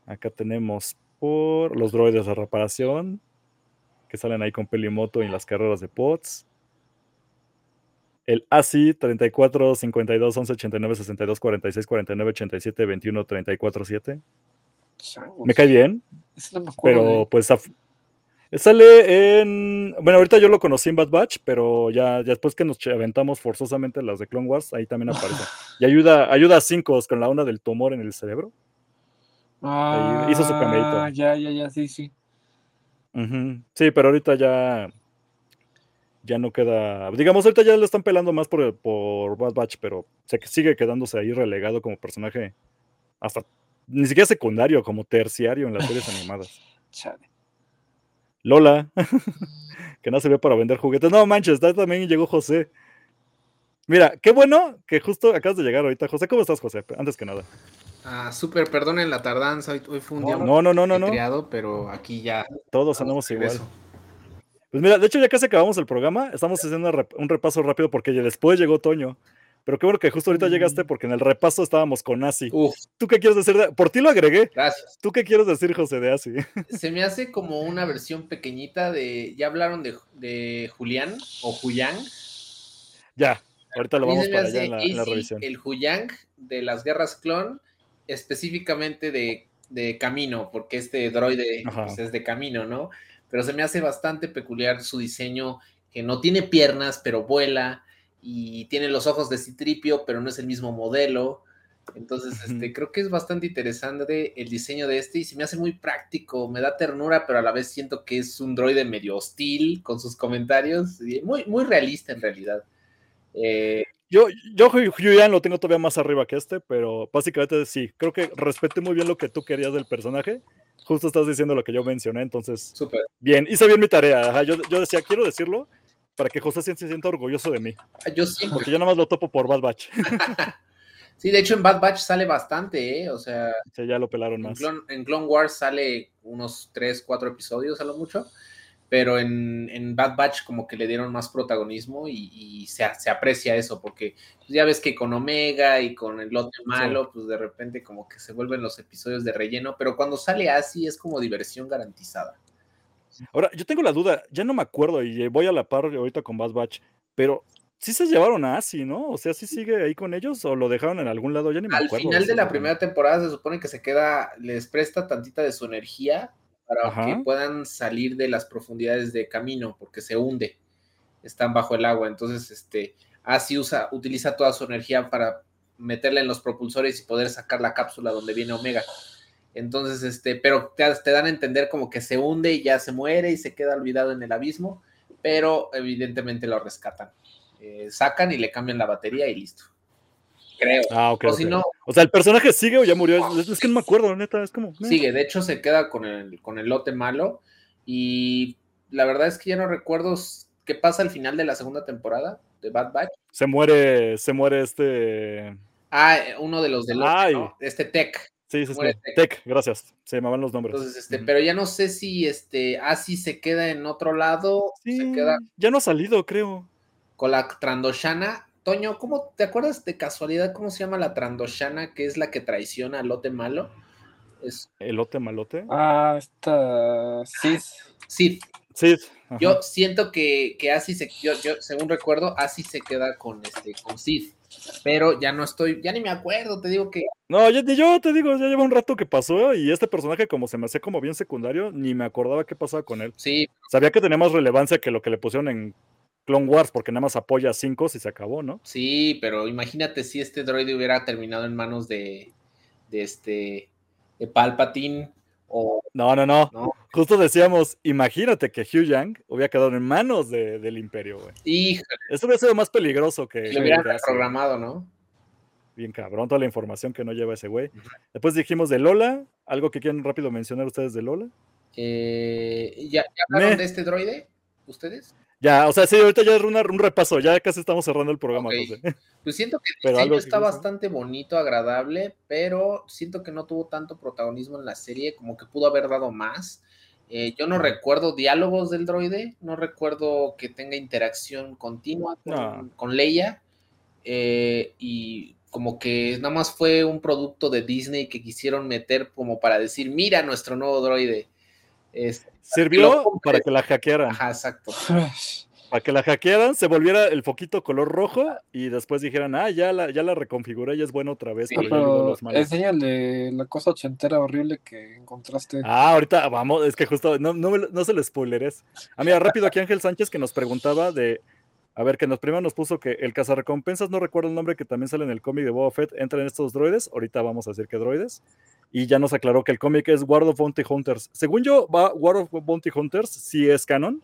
Acá tenemos por los droides de reparación, que salen ahí con Pelimoto en las carreras de pods. El ASI 34 52 11 89 62 46 49 87 21 34 7. Me cae bien, no me pero pues sale en. Bueno, ahorita yo lo conocí en Bad Batch, pero ya, ya después que nos aventamos forzosamente las de Clone Wars, ahí también aparece. [laughs] Y ayuda, ayuda a Cinco con la onda del tumor en el cerebro. ahí hizo su. Ah, ya, ya, ya, sí, sí. Ujú. Sí, pero ahorita ya. Ya no queda. Digamos, ahorita ya lo están pelando más por, por Bad Batch, pero se sigue quedándose ahí relegado como personaje. Hasta. Ni siquiera secundario, como terciario en las series [laughs] animadas. Chale. Lola, [laughs] que no se ve para vender juguetes. No manches, también llegó José. Mira, qué bueno que justo acabas de llegar ahorita. José, ¿cómo estás, José? Antes que nada. Ah, súper, perdonen la tardanza, hoy, hoy fue un día No, no, no, no, no. criado, pero aquí ya. Todos andamos igual. Pues mira, de hecho ya casi acabamos el programa. Estamos haciendo un repaso rápido porque después llegó Toño. Pero qué bueno que justo ahorita llegaste porque en el repaso estábamos con Asi. Uf, ¿Tú qué quieres decir? de- Por ti lo agregué. gracias. ¿Tú qué quieres decir, José, de Asi? Se me hace como una versión pequeñita de. Ya hablaron de, de Julián o Huyang. ya, ahorita lo vamos para allá en la, en la Izzy revisión. el Huyang de las guerras clon, específicamente de, de Camino, porque este droide pues, es de Camino, ¿no? Pero se me hace bastante peculiar su diseño, que no tiene piernas, pero vuela, y tiene los ojos de Citripio, pero no es el mismo modelo. Entonces, este, creo que es bastante interesante el diseño de este y se me hace muy práctico, me da ternura, pero a la vez siento que es un droide medio hostil con sus comentarios, y muy, muy realista en realidad. Eh, Yo, yo Huyan lo tengo todavía más arriba que este, pero básicamente sí. Creo que respeté muy bien lo que tú querías del personaje. Justo estás diciendo lo que yo mencioné, entonces, súper. bien, hice bien mi tarea. Ajá, yo, yo decía, quiero decirlo para que José se sienta orgulloso de mí, Ah, Yo siempre. porque yo nada más lo topo por Bad Batch. [laughs] Sí, de hecho en Bad Batch sale bastante, ¿eh? O sea, Sí, ya lo pelaron en más. Clone, en Clone Wars sale unos 3, 4 episodios a lo mucho, pero en, en Bad Batch como que le dieron más protagonismo y, y se, se aprecia eso, porque pues, ya ves que con Omega y con el lote malo, pues de repente como que se vuelven los episodios de relleno, pero cuando sale así es como diversión garantizada. Ahora, yo tengo la duda, ya no me acuerdo y voy a la par ahorita con Bad Batch, pero sí se llevaron a Asi, ¿no? O sea, ¿sí sigue ahí con ellos o lo dejaron en algún lado? Ya ni me Al acuerdo. final de la primera temporada se supone que se queda, les presta tantita de su energía para Ajá. que puedan salir de las profundidades de camino, porque se hunde, están bajo el agua. Entonces, este, así usa, utiliza toda su energía para meterla en los propulsores y poder sacar la cápsula donde viene Omega. Entonces, este, pero te, te dan a entender como que se hunde y ya se muere y se queda olvidado en el abismo, pero evidentemente lo rescatan. Eh, sacan y le cambian la batería y listo. Creo. Ah, ok. o si no, O sea, ¿el personaje sigue o ya murió? Es, es que no me acuerdo, neta, es como... eh. Sigue, de hecho se queda con el, con el lote malo y la verdad es que ya no recuerdo qué pasa al final de la segunda temporada de Bad Batch. Se muere, se muere este... Ah, eh, uno de los del lote, Ay. ¿no? Este Tech. Sí, sí, sí. Tech. Tech, gracias. Se me van los nombres. Entonces, este, pero ya no sé si este Asi se queda en otro lado, Sí, se queda ya no ha salido, creo. con la Trandoshana. Toño, ¿cómo te acuerdas de casualidad cómo se llama la Trandoshana, que es la que traiciona al lote malo? Es Elote malote. Ah, esta. Sí. Sith. Sí. ajá. Yo siento que, que Asi se, yo, yo, según recuerdo, Asi se queda con este, con Sid. pero ya no estoy, ya ni me acuerdo, te digo que No, ni yo te digo, ya lleva un rato que pasó y este personaje como se me hacía como bien secundario, ni me acordaba qué pasaba con él. sí, Sabía que tenía más relevancia que lo que le pusieron en Clone Wars, porque nada más apoya a cinco y se acabó, ¿no? sí, pero imagínate si este droide hubiera terminado en manos de, de este, de Palpatine o No, no, no. no, Justo decíamos, imagínate que Hugh Yang hubiera quedado en manos de- del Imperio, güey. híjole, Esto hubiera sido más peligroso que. lo hubieran reprogramado, ¿no? Bien cabrón, toda la información que no lleva ese güey. Después dijimos de Lola, algo que quieren rápido mencionar ustedes de Lola. Eh, ¿ya, ya hablaron de este droide? ¿Ustedes? Ya, o sea, sí, ahorita ya es un repaso, ya casi estamos cerrando el programa. José. Pues siento que el Pero diseño algo está bastante bonito, agradable, pero siento que no tuvo tanto protagonismo en la serie, como que pudo haber dado más. Eh, yo no recuerdo diálogos del droide, no recuerdo que tenga interacción continua con, No. con Leia, eh, y como que nada más fue un producto de Disney que quisieron meter como para decir, mira nuestro nuevo droide. Este, Sirvió para que la hackearan. ajá, exacto. Para que la hackearan, se volviera el foquito color rojo y después dijeran, ah, ya la, ya la reconfiguré y es bueno otra vez. Sí, pero ya ayudó a Pero los malos". enséñale la cosa ochentera horrible que encontraste. Ah, ahorita vamos, es que justo, no, no, no se lo spoileres. Ah, mira, rápido aquí Ángel Sánchez que nos preguntaba de, a ver, que nos primero nos puso que el cazarrecompensas, no recuerdo el nombre que también sale en el cómic de Boba Fett, entra en estos droides, ahorita vamos a decir que droides, y ya nos aclaró que el cómic es World of Bounty Hunters. Según yo, va World of Bounty Hunters, sí es canon,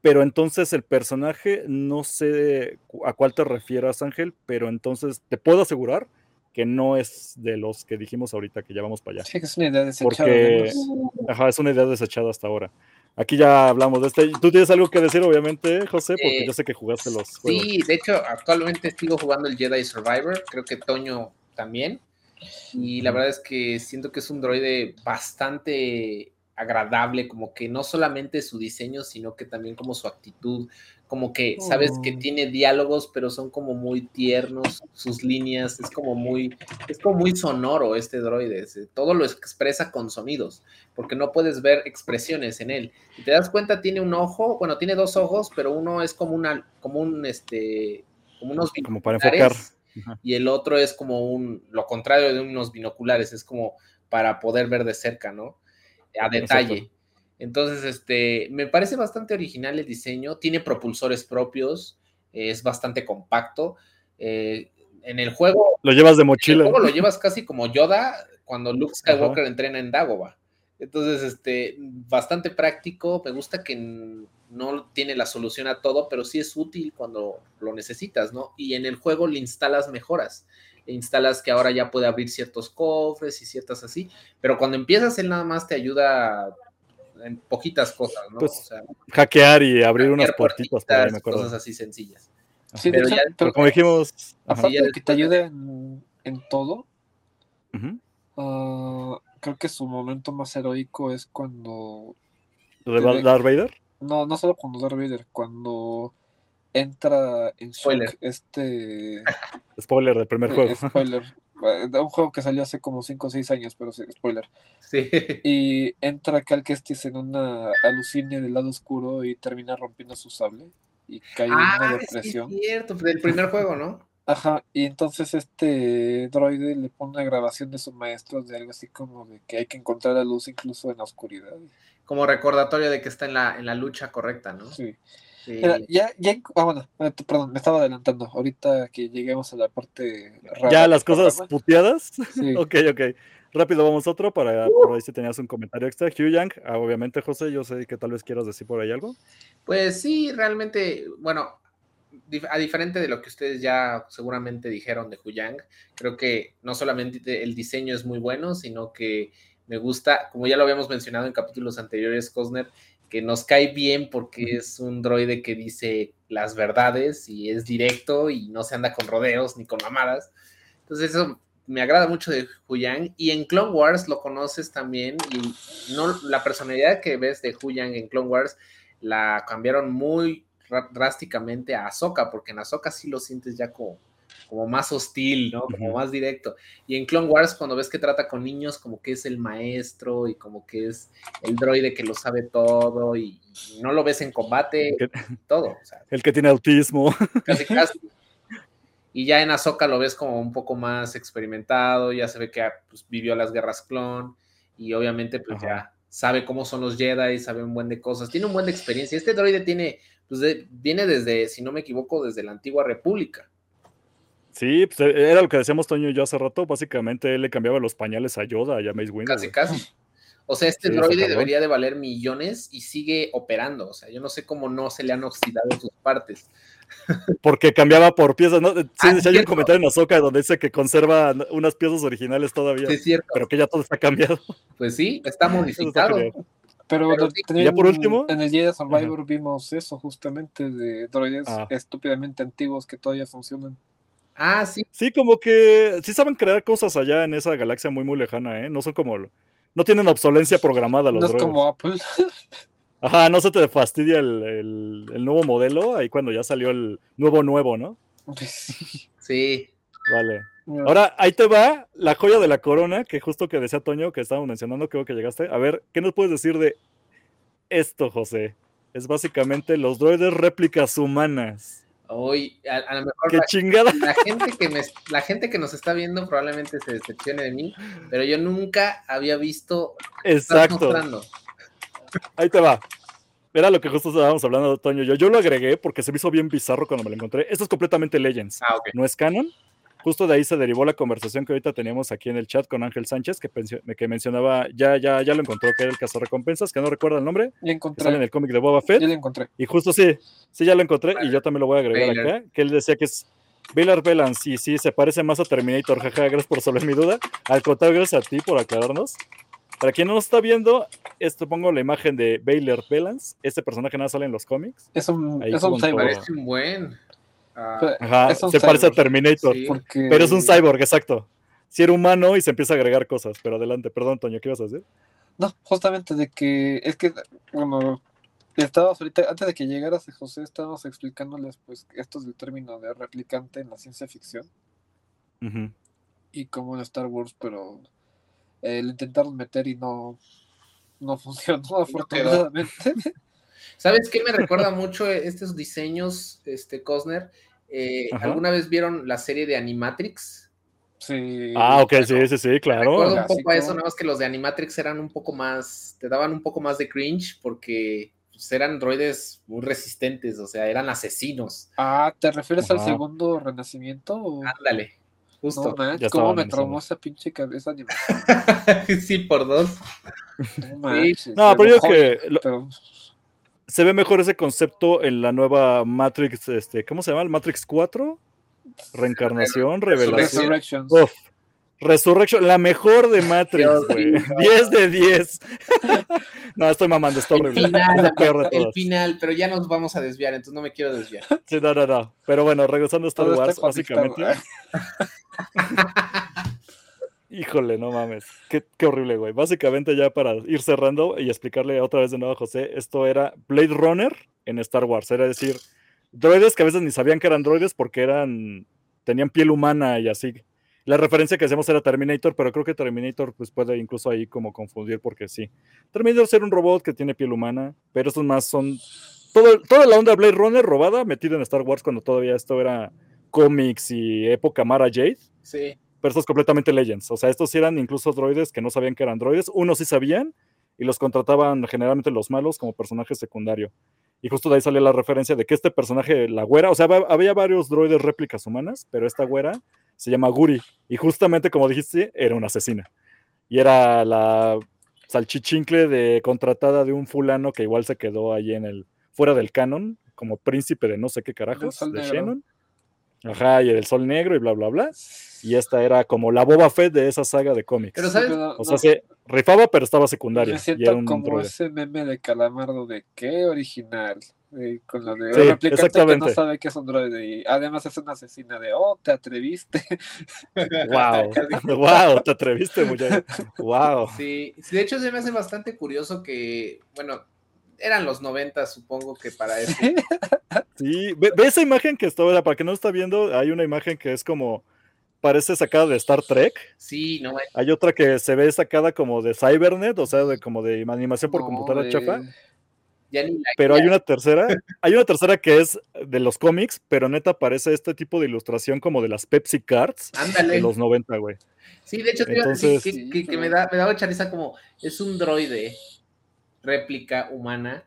pero entonces el personaje, no sé a cuál te refieras, Ángel, pero entonces te puedo asegurar que no es de los que dijimos ahorita, que ya vamos para allá. Sí, que es una idea desechada. Porque, ajá, es una idea desechada hasta ahora. Aquí ya hablamos de este. ¿Tú tienes algo que decir, obviamente, José? Porque Eh, yo sé que jugaste los juegos. Sí, de hecho, actualmente sigo jugando el Jedi Survivor, creo que Toño también. Y la verdad es que siento que es un droide bastante agradable, como que no solamente su diseño, sino que también como su actitud, como que sabes que Oh. tiene diálogos, pero son como muy tiernos, sus líneas, es como muy, es como muy sonoro este droide, se- todo lo expresa con sonidos, porque no puedes ver expresiones en él. Si te das cuenta, tiene un ojo, bueno, tiene dos ojos, pero uno es como una, como un, este, como unos Como para enfocar. Ajá. y el otro es como un, lo contrario de unos binoculares, es como para poder ver de cerca, ¿no? A detalle. Exacto. Entonces, este, me parece bastante original el diseño, tiene propulsores propios, es bastante compacto. eh, en el juego, Lo llevas de mochila. juego lo llevas casi como Yoda cuando Luke Skywalker Ajá. entrena en Dagobah. Entonces, este, bastante práctico. Me gusta que no tiene la solución a todo, pero sí es útil cuando lo necesitas, ¿no? Y en el juego le instalas mejoras. Le instalas que ahora ya puede abrir ciertos cofres y ciertas así. Pero cuando empiezas, él nada más te ayuda en poquitas cosas, ¿no? Pues, o sea, Hackear y abrir unas hackear puertitas por ahí, me puertitas, acuerdo. cosas así sencillas. Sí, de pero hecho, ya- pero Pero como dijimos. ajá, aparte de que te ayude en, en todo, ah, creo que su momento más heroico es cuando. Lo de Darth Vader. No, no solo cuando Darth Vader, cuando entra en Spoiler. este. [laughs] Spoiler del primer juego. [laughs] Spoiler. Eh, un juego que salió hace como 5 o 6 años, pero sí, spoiler. Sí. [laughs] Y entra Cal Kestis en una alucine del lado oscuro y termina rompiendo su sable y cae en Ah, una sí, depresión. es cierto, del primer juego, ¿no? Ajá, y entonces este droide le pone una grabación de su maestro de algo así como de que hay que encontrar la luz incluso en la oscuridad. Como recordatorio de que está en la, en la lucha correcta, ¿no? Sí. Sí. Mira, ya, ya, ah, bueno, eh, perdón, me estaba adelantando. Ahorita que lleguemos a la parte rara Ya las cosas programa, puteadas. [laughs] sí. ok, ok. Rápido, vamos a otro para por ahí si tenías un comentario extra. Hugh Yang, ah, obviamente, José, yo sé que tal vez quieras decir por ahí algo. Pues sí, realmente, bueno, a diferente de lo que ustedes ya seguramente dijeron de Huyang, creo que no solamente el diseño es muy bueno, sino que me gusta, como ya lo habíamos mencionado en capítulos anteriores, Cosner, que nos cae bien porque es un droide que dice las verdades y es directo y no se anda con rodeos ni con mamadas. Entonces eso me agrada mucho de Huyang y en Clone Wars lo conoces también y no la personalidad que ves de Huyang en Clone Wars la cambiaron muy drásticamente a Ahsoka, porque en Ahsoka sí lo sientes ya como, como más hostil, ¿no? Como más directo. Y en Clone Wars, cuando ves que trata con niños, como que es el maestro y como que es el droide que lo sabe todo y, y no lo ves en combate, Que- todo, o sea, El que tiene autismo. casi [laughs] casi. Y ya en Ahsoka lo ves como un poco más experimentado, ya se ve que pues, vivió las guerras clon y obviamente pues Ajá. ya sabe cómo son los Jedi, sabe un buen de cosas, tiene un buen de experiencia. Este droide tiene, pues de- viene desde, si no me equivoco, desde la antigua república. Sí, pues e- era lo que decíamos Toño y yo hace rato. Básicamente él le cambiaba los pañales a Yoda y a Mace Windu. Casi, casi. O sea, este Sí, droide debería de valer millones y sigue operando. O sea, yo no sé cómo no se le han oxidado sus partes. [laughs] Porque cambiaba por piezas, ¿no? Sí, Ah, hay un comentario en Azoka donde dice que conserva unas piezas originales todavía, Sí, es cierto. pero que ya todo está cambiado. Pues sí, está modificado. Pero, Pero de- sí. también Ya por último. en el Jedi Survivor vimos eso justamente de droides Ah. estúpidamente antiguos que todavía funcionan. Ah, sí, Sí, como que sí saben crear cosas allá en esa galaxia muy, muy lejana, ¿eh? No son como. No tienen obsolencia programada los No es como Apple. [laughs] Ajá, no se te fastidia el, el- el nuevo modelo ahí cuando ya salió el nuevo nuevo, ¿no? [laughs] sí. Vale. Ahora, ahí te va la joya de la corona, que justo que decía Toño, que estábamos mencionando, creo que llegaste. A ver, ¿qué nos puedes decir de esto, José? Es básicamente los droides réplicas humanas. Hoy, a, a lo mejor ¡Qué la, chingada! la gente que me, la gente que nos está viendo probablemente se decepcione de mí, pero yo nunca había visto Exacto. Ahí te va. Era lo que justo estábamos hablando, Toño. Yo, yo lo agregué porque se me hizo bien bizarro cuando me lo encontré. Esto es completamente Legends. Ah, ok. no es canon. Justo de ahí se derivó la conversación que ahorita teníamos aquí en el chat con Ángel Sánchez, que, pensio- que mencionaba, ya, ya, ya lo encontró, que era el cazarrecompensas, que no recuerda el nombre, Ya que sale en encontré. el cómic de Boba Fett. Ya lo encontré. Y justo sí, sí, ya lo encontré y yo también lo voy a agregar Baylor. acá, que él decía que es Baylor Belans, y sí, se parece más a Terminator, jaja, gracias por resolver mi duda. Al contrario, gracias a ti por aclararnos. Para quien no nos está viendo, esto pongo la imagen de Baylor Belans, este personaje nada sale en los cómics. Es un, es un cyborg. Parece un buen. Ah, Ajá, Es un se parece a. Terminator. Sí. Porque, Pero es un cyborg, exacto. Si era humano y se empieza a agregar cosas. Pero adelante, perdón, Toño, ¿qué ibas a decir? No, justamente de que es que, bueno, estabas ahorita, antes de que llegaras, José, estábamos explicándoles, pues, esto es el término de replicante en la ciencia ficción y como en Star Wars, pero eh, lo intentaron meter y no, no [laughs] funcionó, afortunadamente. ¿Sabes qué me recuerda mucho estos diseños, este Cosner? Eh. ¿Alguna vez vieron la serie de Animatrix? Sí. Ah, ok, bueno, sí, sí, sí, claro. Recuerdo un poco a eso, nada más que los de Animatrix eran un poco más, te daban un poco más de cringe porque pues, eran droides muy resistentes, o sea, eran asesinos. Ah, ¿te refieres al segundo renacimiento? o- Ándale, No, justo. ¿cómo me traumó esa- pinche cabeza animación? [laughs] sí, por dos. No, pero yo enojó, que lo- pero- se ve mejor ese concepto en la nueva Matrix, este, ¿cómo se llama? ¿El Matrix 4? Reencarnación, revelación. Resurrections. Uf. Resurrection, la mejor de Matrix, Dios güey. mío. [laughs] 10 de 10. [laughs] no, estoy mamando, está El horrible. Es final, la [laughs] peor de el final, pero ya nos vamos a desviar, entonces no me quiero desviar. Sí, no, no, no. Pero bueno, regresando a Star Todo Wars, básicamente. Híjole, no mames. Qué, horrible, güey. Básicamente, ya para ir cerrando y explicarle otra vez de nuevo a José, esto era Blade Runner en Star Wars. Era decir, droides que a veces ni sabían que eran droides porque eran. tenían piel humana y así. La referencia que hacemos era Terminator, pero creo que Terminator pues, puede incluso ahí como confundir porque sí. Terminator es un robot que tiene piel humana, pero estos más son. Todo, toda la onda Blade Runner robada metida en Star Wars cuando todavía esto era cómics y época Mara Jade Sí. Estos completamente Legends. O sea, estos eran incluso droides que no sabían que eran droides. Unos sí sabían y los contrataban generalmente los malos como personaje secundario. Y justo de ahí sale la referencia de que este personaje, la güera, o sea, había varios droides réplicas humanas, pero esta güera se llama Guri. Y justamente, como dijiste, era una asesina. Y era la salchichincle de contratada de un fulano que igual se quedó ahí en el, fuera del canon, como príncipe de no sé qué carajos, de. Shannon. Ajá, y el sol negro y bla, bla, bla. Y esta era como la Boba Fett de esa saga de cómics. Pero Sí, ¿sabes? o sea, no, se rifaba, pero estaba secundaria. me Y era siento un como droide. ese meme de Calamardo de qué original. eh, con lo de Sí, replicante que no exactamente. sabe que es un droide y además es una asesina de oh, te atreviste. [laughs] [laughs] Wow, wow, [laughs] te atreviste, muchacho. Wow. Sí, sí, de hecho se me hace bastante curioso que, bueno, eran los 90, supongo que para eso. [laughs] Sí, ve, ve esa imagen que está, para que no está viendo, hay una imagen que es como, parece sacada de Star Trek. Sí, no, Hay otra que se ve sacada como de Cybernet, o sea, de, como de animación por No, computadora de- chafa. Ya ni la Pero hay una tercera, hay una tercera que es de los cómics, pero neta parece este tipo de ilustración como de las Pepsi Cards Ándale. de los 90, güey. Sí, de hecho, te iba a decir Entonces- que, Sí, que- que me, da, me daba mucha risa como es un droide réplica humana,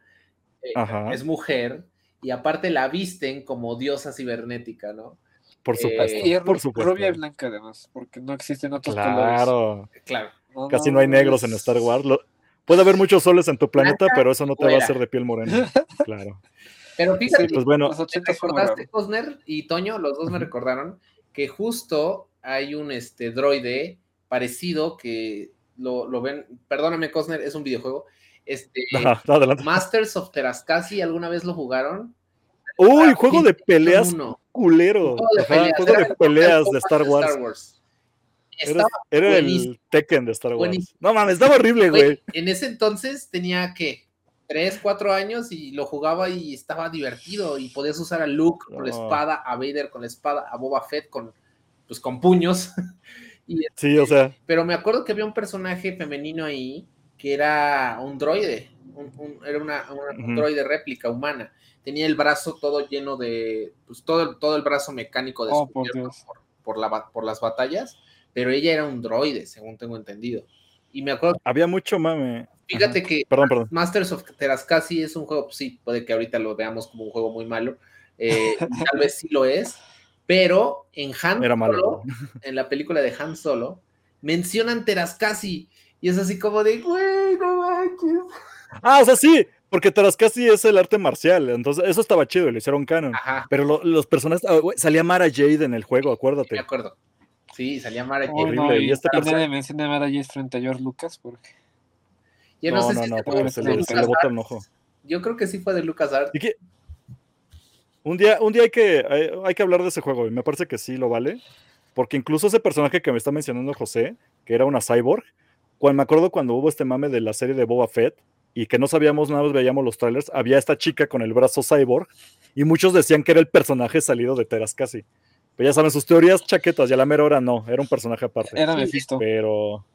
eh, Ajá. es mujer, y aparte la visten como diosa cibernética, ¿no? Por Eh, supuesto, Y es por supuesto. rubia y blanca además, porque no existen otros colores. Claro, Claro. No, casi no hay negros en Star Wars. Lo- puede haber muchos soles en tu planeta, pero eso no te va a hacer de piel morena. [laughs] Claro. Pero fíjate, Sí, Pues bueno, Los ¿te 80 fue muy recordaste. Cosner y Toño? Los dos me recordaron que justo hay un este, droide parecido que lo, lo ven, perdóname, Cosner, es un videojuego. Este. [laughs] Masters of Terascasi, ¿alguna vez lo jugaron? Uy, juego de peleas 1. culero. Juego de peleas, juego era de el peleas de Star Wars. Era, Estaba era el. Tekken de Star Wars. Buenísimo. No mames, estaba horrible, Güey, en ese entonces tenía que 3, 4 años y lo jugaba y estaba divertido y podías usar a Luke con la espada, a Vader con la espada, a Boba Fett con pues con puños. [laughs] y, Sí, o sea, pero me acuerdo que había un personaje femenino ahí que era un droide, un- un- era una, una- un Ujú. droide réplica humana. Tenía el brazo todo lleno de, pues todo, el- todo el brazo mecánico Oh, por por, por la, ba- por las batallas, pero ella era un droide, según tengo entendido. Y me acuerdo, había mucho mame. fíjate Ajá. que Perdón, perdón. Masters of Terascasi es un juego, pues sí, puede que ahorita lo veamos como un juego muy malo, eh, [laughs] tal vez sí lo es, pero en Han Era malo. Solo, en la película de Han Solo, mencionan Terascasi y es así como de, güey, no manches. Ah, o sea, sí, porque Tarascasi es el arte marcial. Entonces, eso estaba chido, le hicieron canon. Ajá, Pero lo- los personajes. güey, salía Mara Jade en el juego, me acuérdate. acuerdo. Sí, salía Mara Oh, Jade. no, horrible, y, y este y nadie personaje- menciona a Mara Jade frente a George Lucas porque Yo no, No, sé no, si no, fue se de le- se le bota el ojo. Yo creo que sí fue de LucasArts. Y que- Un día, un día hay, que, hay, hay que hablar de ese juego y me parece que sí lo vale. Porque incluso ese personaje que me está mencionando José, que era una cyborg, cuando me acuerdo cuando hubo este mame de la serie de Boba Fett y que no sabíamos, nada más veíamos los trailers, había esta chica con el brazo cyborg y muchos decían que era el personaje salido de Terascasi. Pero ya saben, sus teorías chaquetas, y a la mera hora no, era un personaje aparte. era Mephisto. Pero,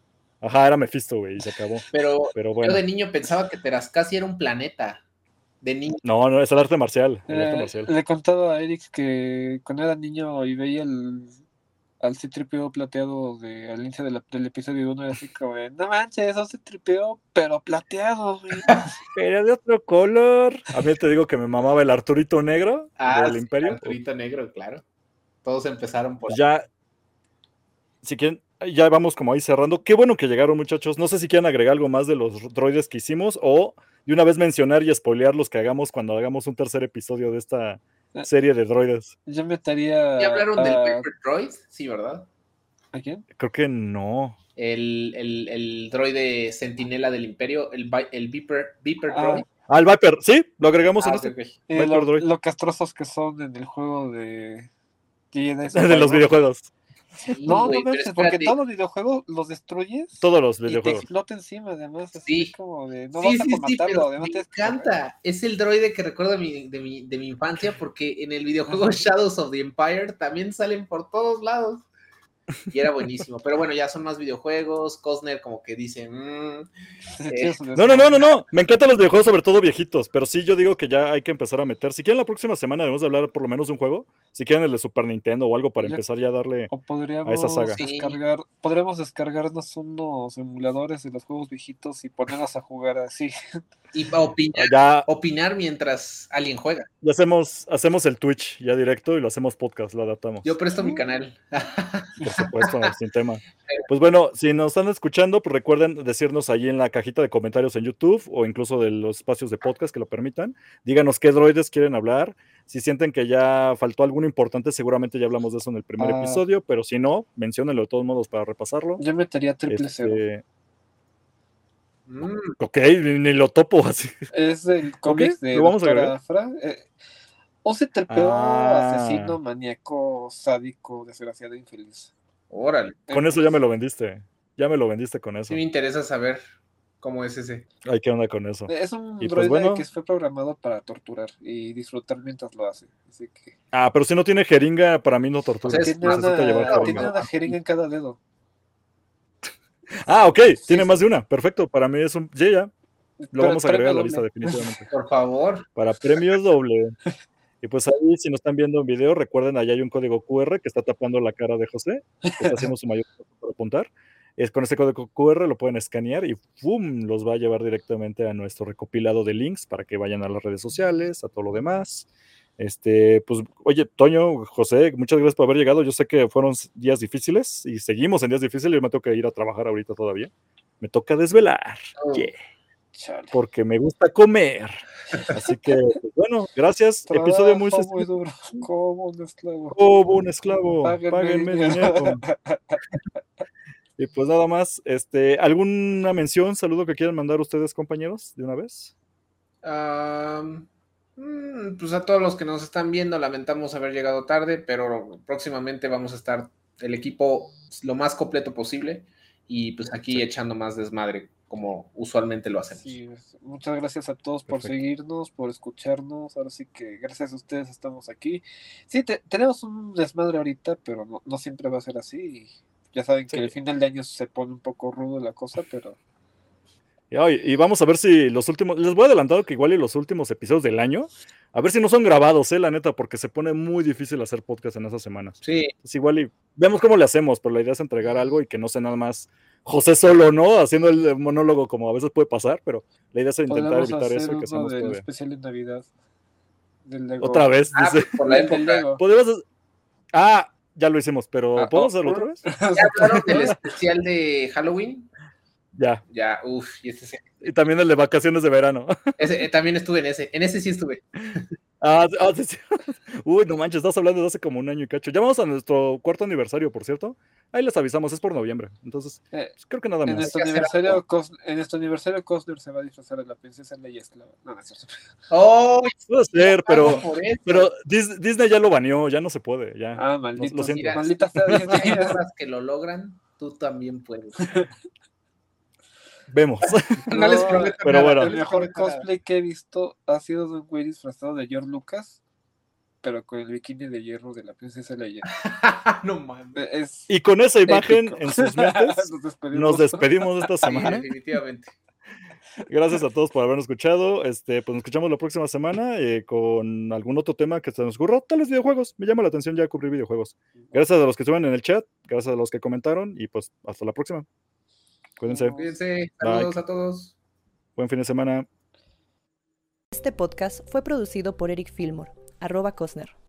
ajá, era Mephisto, güey, y se acabó. Pero Pero yo bueno, de niño pensaba que Terascasi era un planeta. De niño. no, no, es el arte marcial. El arte Eh, marcial. le contaba a Eric que cuando era niño y veía el, al C-3PO plateado de, al inicio de la- del episodio 1 era así como, de, no manches, eso C-3PO, pero plateado, güey. [laughs] Pero de otro color. A mí te digo que me mamaba el Arturito negro Ah, del sí, Imperio. Arturito Negro, claro. Todos empezaron por Pues ya, si quieren, ya vamos como ahí cerrando. Qué bueno que llegaron, muchachos. No sé si quieren agregar algo más de los droides que hicimos o de una vez mencionar y spoilear los que hagamos cuando hagamos un tercer episodio de esta. Serie de droides. Yo metaría ¿Ya hablaron del a, Viper Droid? Sí, ¿verdad? ¿a quién? Creo que no. El, el, el droide centinela del Imperio, el, Vi- el Viper, Viper Ah, Droid. Ah, el Viper, sí, lo agregamos Ah, en este. ok. Eh, lo, Droid. lo castrosos que son en el juego de [laughs] de los videojuegos. Sí, No, güey, no manches, porque todos los videojuegos los destruyes Todos los y te videojuegos. explota encima, además. Así Sí. como de, no sí, vas sí, a sí, matarlo, además me que encanta. Es el droide que recuerdo mi, de mi, de mi infancia porque en el videojuego Shadows of the Empire también salen por todos lados. Y era buenísimo. Pero bueno, ya son más videojuegos. Cosner como que dice... "Mm". [laughs] Su No, no, no, no, no. Me encantan los videojuegos, sobre todo viejitos. Pero sí, yo digo que ya hay que empezar a meter. Si quieren, la próxima semana debemos de hablar por lo menos de un juego. Si quieren el de Super Nintendo o algo para Ya- empezar ya a darle. O podríamos saga. Sí. descargar, podríamos descargarnos unos emuladores de los juegos viejitos y ponernos a jugar así. [laughs] Y opinar, Ya, opinar mientras alguien juega. ya hacemos, hacemos el Twitch ya directo y lo hacemos podcast, lo adaptamos. Yo presto mi canal. Por supuesto, [laughs] sin tema. Pues bueno, si nos están escuchando, pues recuerden decirnos ahí en la cajita de comentarios en YouTube o incluso de los espacios de podcast que lo permitan. Díganos qué droides quieren hablar. Si sienten que ya faltó alguno importante, seguramente ya hablamos de eso en el primer Ah. episodio, pero si no, menciónenlo de todos modos para repasarlo. Yo metería triple cero. Mm, ok, ni, lo topo [laughs] así. Es el cómic de lo vamos a Doctora agregar. Afra. Eh, C-3PO Ah. asesino, maníaco, sádico, desgraciado, infeliz. órale. Con eso ya me lo vendiste. Ya me lo vendiste con eso. Sí me interesa saber cómo es ese. Ay, ¿qué onda con eso? Es un Y pues bueno. que fue programado para torturar y disfrutar mientras lo hace. Así que Ah, pero si no tiene jeringa, para mí no tortura. O sea, tiene una, tiene una jeringa en cada dedo. Ah, ok, tiene sí. más de una. Perfecto, para mí es un. Sí, ya. Lo vamos a agregar a la lista definitivamente. Por favor. Para premios doble. Y pues ahí, si nos están viendo en video, recuerden, allá hay un código QR que está tapando la cara de José, está haciendo su mayor por apuntar. Es con ese código QR lo pueden escanear y ¡pum! los va a llevar directamente a nuestro recopilado de links para que vayan a las redes sociales, a todo lo demás. Este, pues, oye, Toño, José, muchas gracias por haber llegado. Yo sé que fueron días difíciles y seguimos en días difíciles. Yo me tengo que ir a trabajar ahorita todavía. Me toca desvelar. Oh. Yeah Chale. porque me gusta comer. Así que, pues, bueno, gracias. Episodio muy Trabajo sencillo. duro, como un esclavo. Como un esclavo, Páguenme páguenme dinero. [laughs] Y pues nada más, este, ¿alguna mención, saludo que quieran mandar ustedes, compañeros, de una vez? Mm, pues a todos los que nos están viendo, lamentamos haber llegado tarde, pero próximamente vamos a estar el equipo lo más completo posible y pues aquí Sí. echando más desmadre como usualmente lo hacemos. Sí, muchas gracias a todos por Perfecto. seguirnos, por escucharnos. Ahora sí que gracias a ustedes estamos aquí. Sí, te- tenemos un desmadre ahorita, pero no, no siempre va a ser así. y ya saben Sí. que el final de año se pone un poco rudo la cosa, pero Y, vamos a ver si los últimos, les voy a adelantar que igual y los últimos episodios del año, a ver si no son grabados, eh, la neta, porque se pone muy difícil hacer podcast en esas semanas. Sí, Entonces, igual y vemos cómo le hacemos, pero la idea es entregar algo y que no sea nada más José solo, ¿no? Haciendo el monólogo como a veces puede pasar, pero la idea es intentar podemos evitar hacer eso y que uno seamos del especial de Navidad. Del Lego. Otra vez, ah, dice. por la [laughs] época. Podemos hacer- Ah, ya lo hicimos, pero Ah, ¿podemos oh, hacerlo oh. otra vez? [laughs] ¿Ya hablaron del especial de Halloween? Ya. Ya, uff, y ese, sí- Y también el de vacaciones de verano. [laughs] ese, eh, también estuve en ese, en ese sí estuve. Ah, ah, sí, sí. [laughs] Uy, no manches, estás hablando de hace como un año y cacho. Ya vamos a nuestro cuarto aniversario, por cierto. Ahí les avisamos, es por noviembre. Entonces, Eh, pues, creo que nada En más. nuestro, que hacer aniversario. Cos- en nuestro aniversario, Cosner se va a disfrazar de la princesa Leia esclava. No, no es cierto. [laughs] ¡Oh! Puede ser, pero, pero Dis- Disney ya lo baneó, ya no se puede. Ya. Ah, maldito. lo siento. Mira, Maldita sea Disney. que lo logran, tú también puedes. Vemos. [laughs] No les prometo pero nada, bueno. no El mejor cosplay que he visto ha sido de un güey disfrazado de George Lucas, pero con el bikini de hierro de la princesa Leia. [laughs] no mames. Es Y con esa imagen épico. en [laughs] sus mentes, Nos despedimos. nos despedimos esta Sí, semana. definitivamente. Gracias a todos por habernos escuchado. Este, pues nos escuchamos la próxima semana eh, con algún otro tema que se nos ocurra. Tal vez videojuegos. Me llama la atención ya cubrir videojuegos. Gracias a los que estuvieron en el chat, gracias a los que comentaron y pues hasta la próxima. Cuídense. Cuídense. Saludos a todos. Buen fin de semana. Este podcast fue producido por Eric Fillmore, arroba Cosner.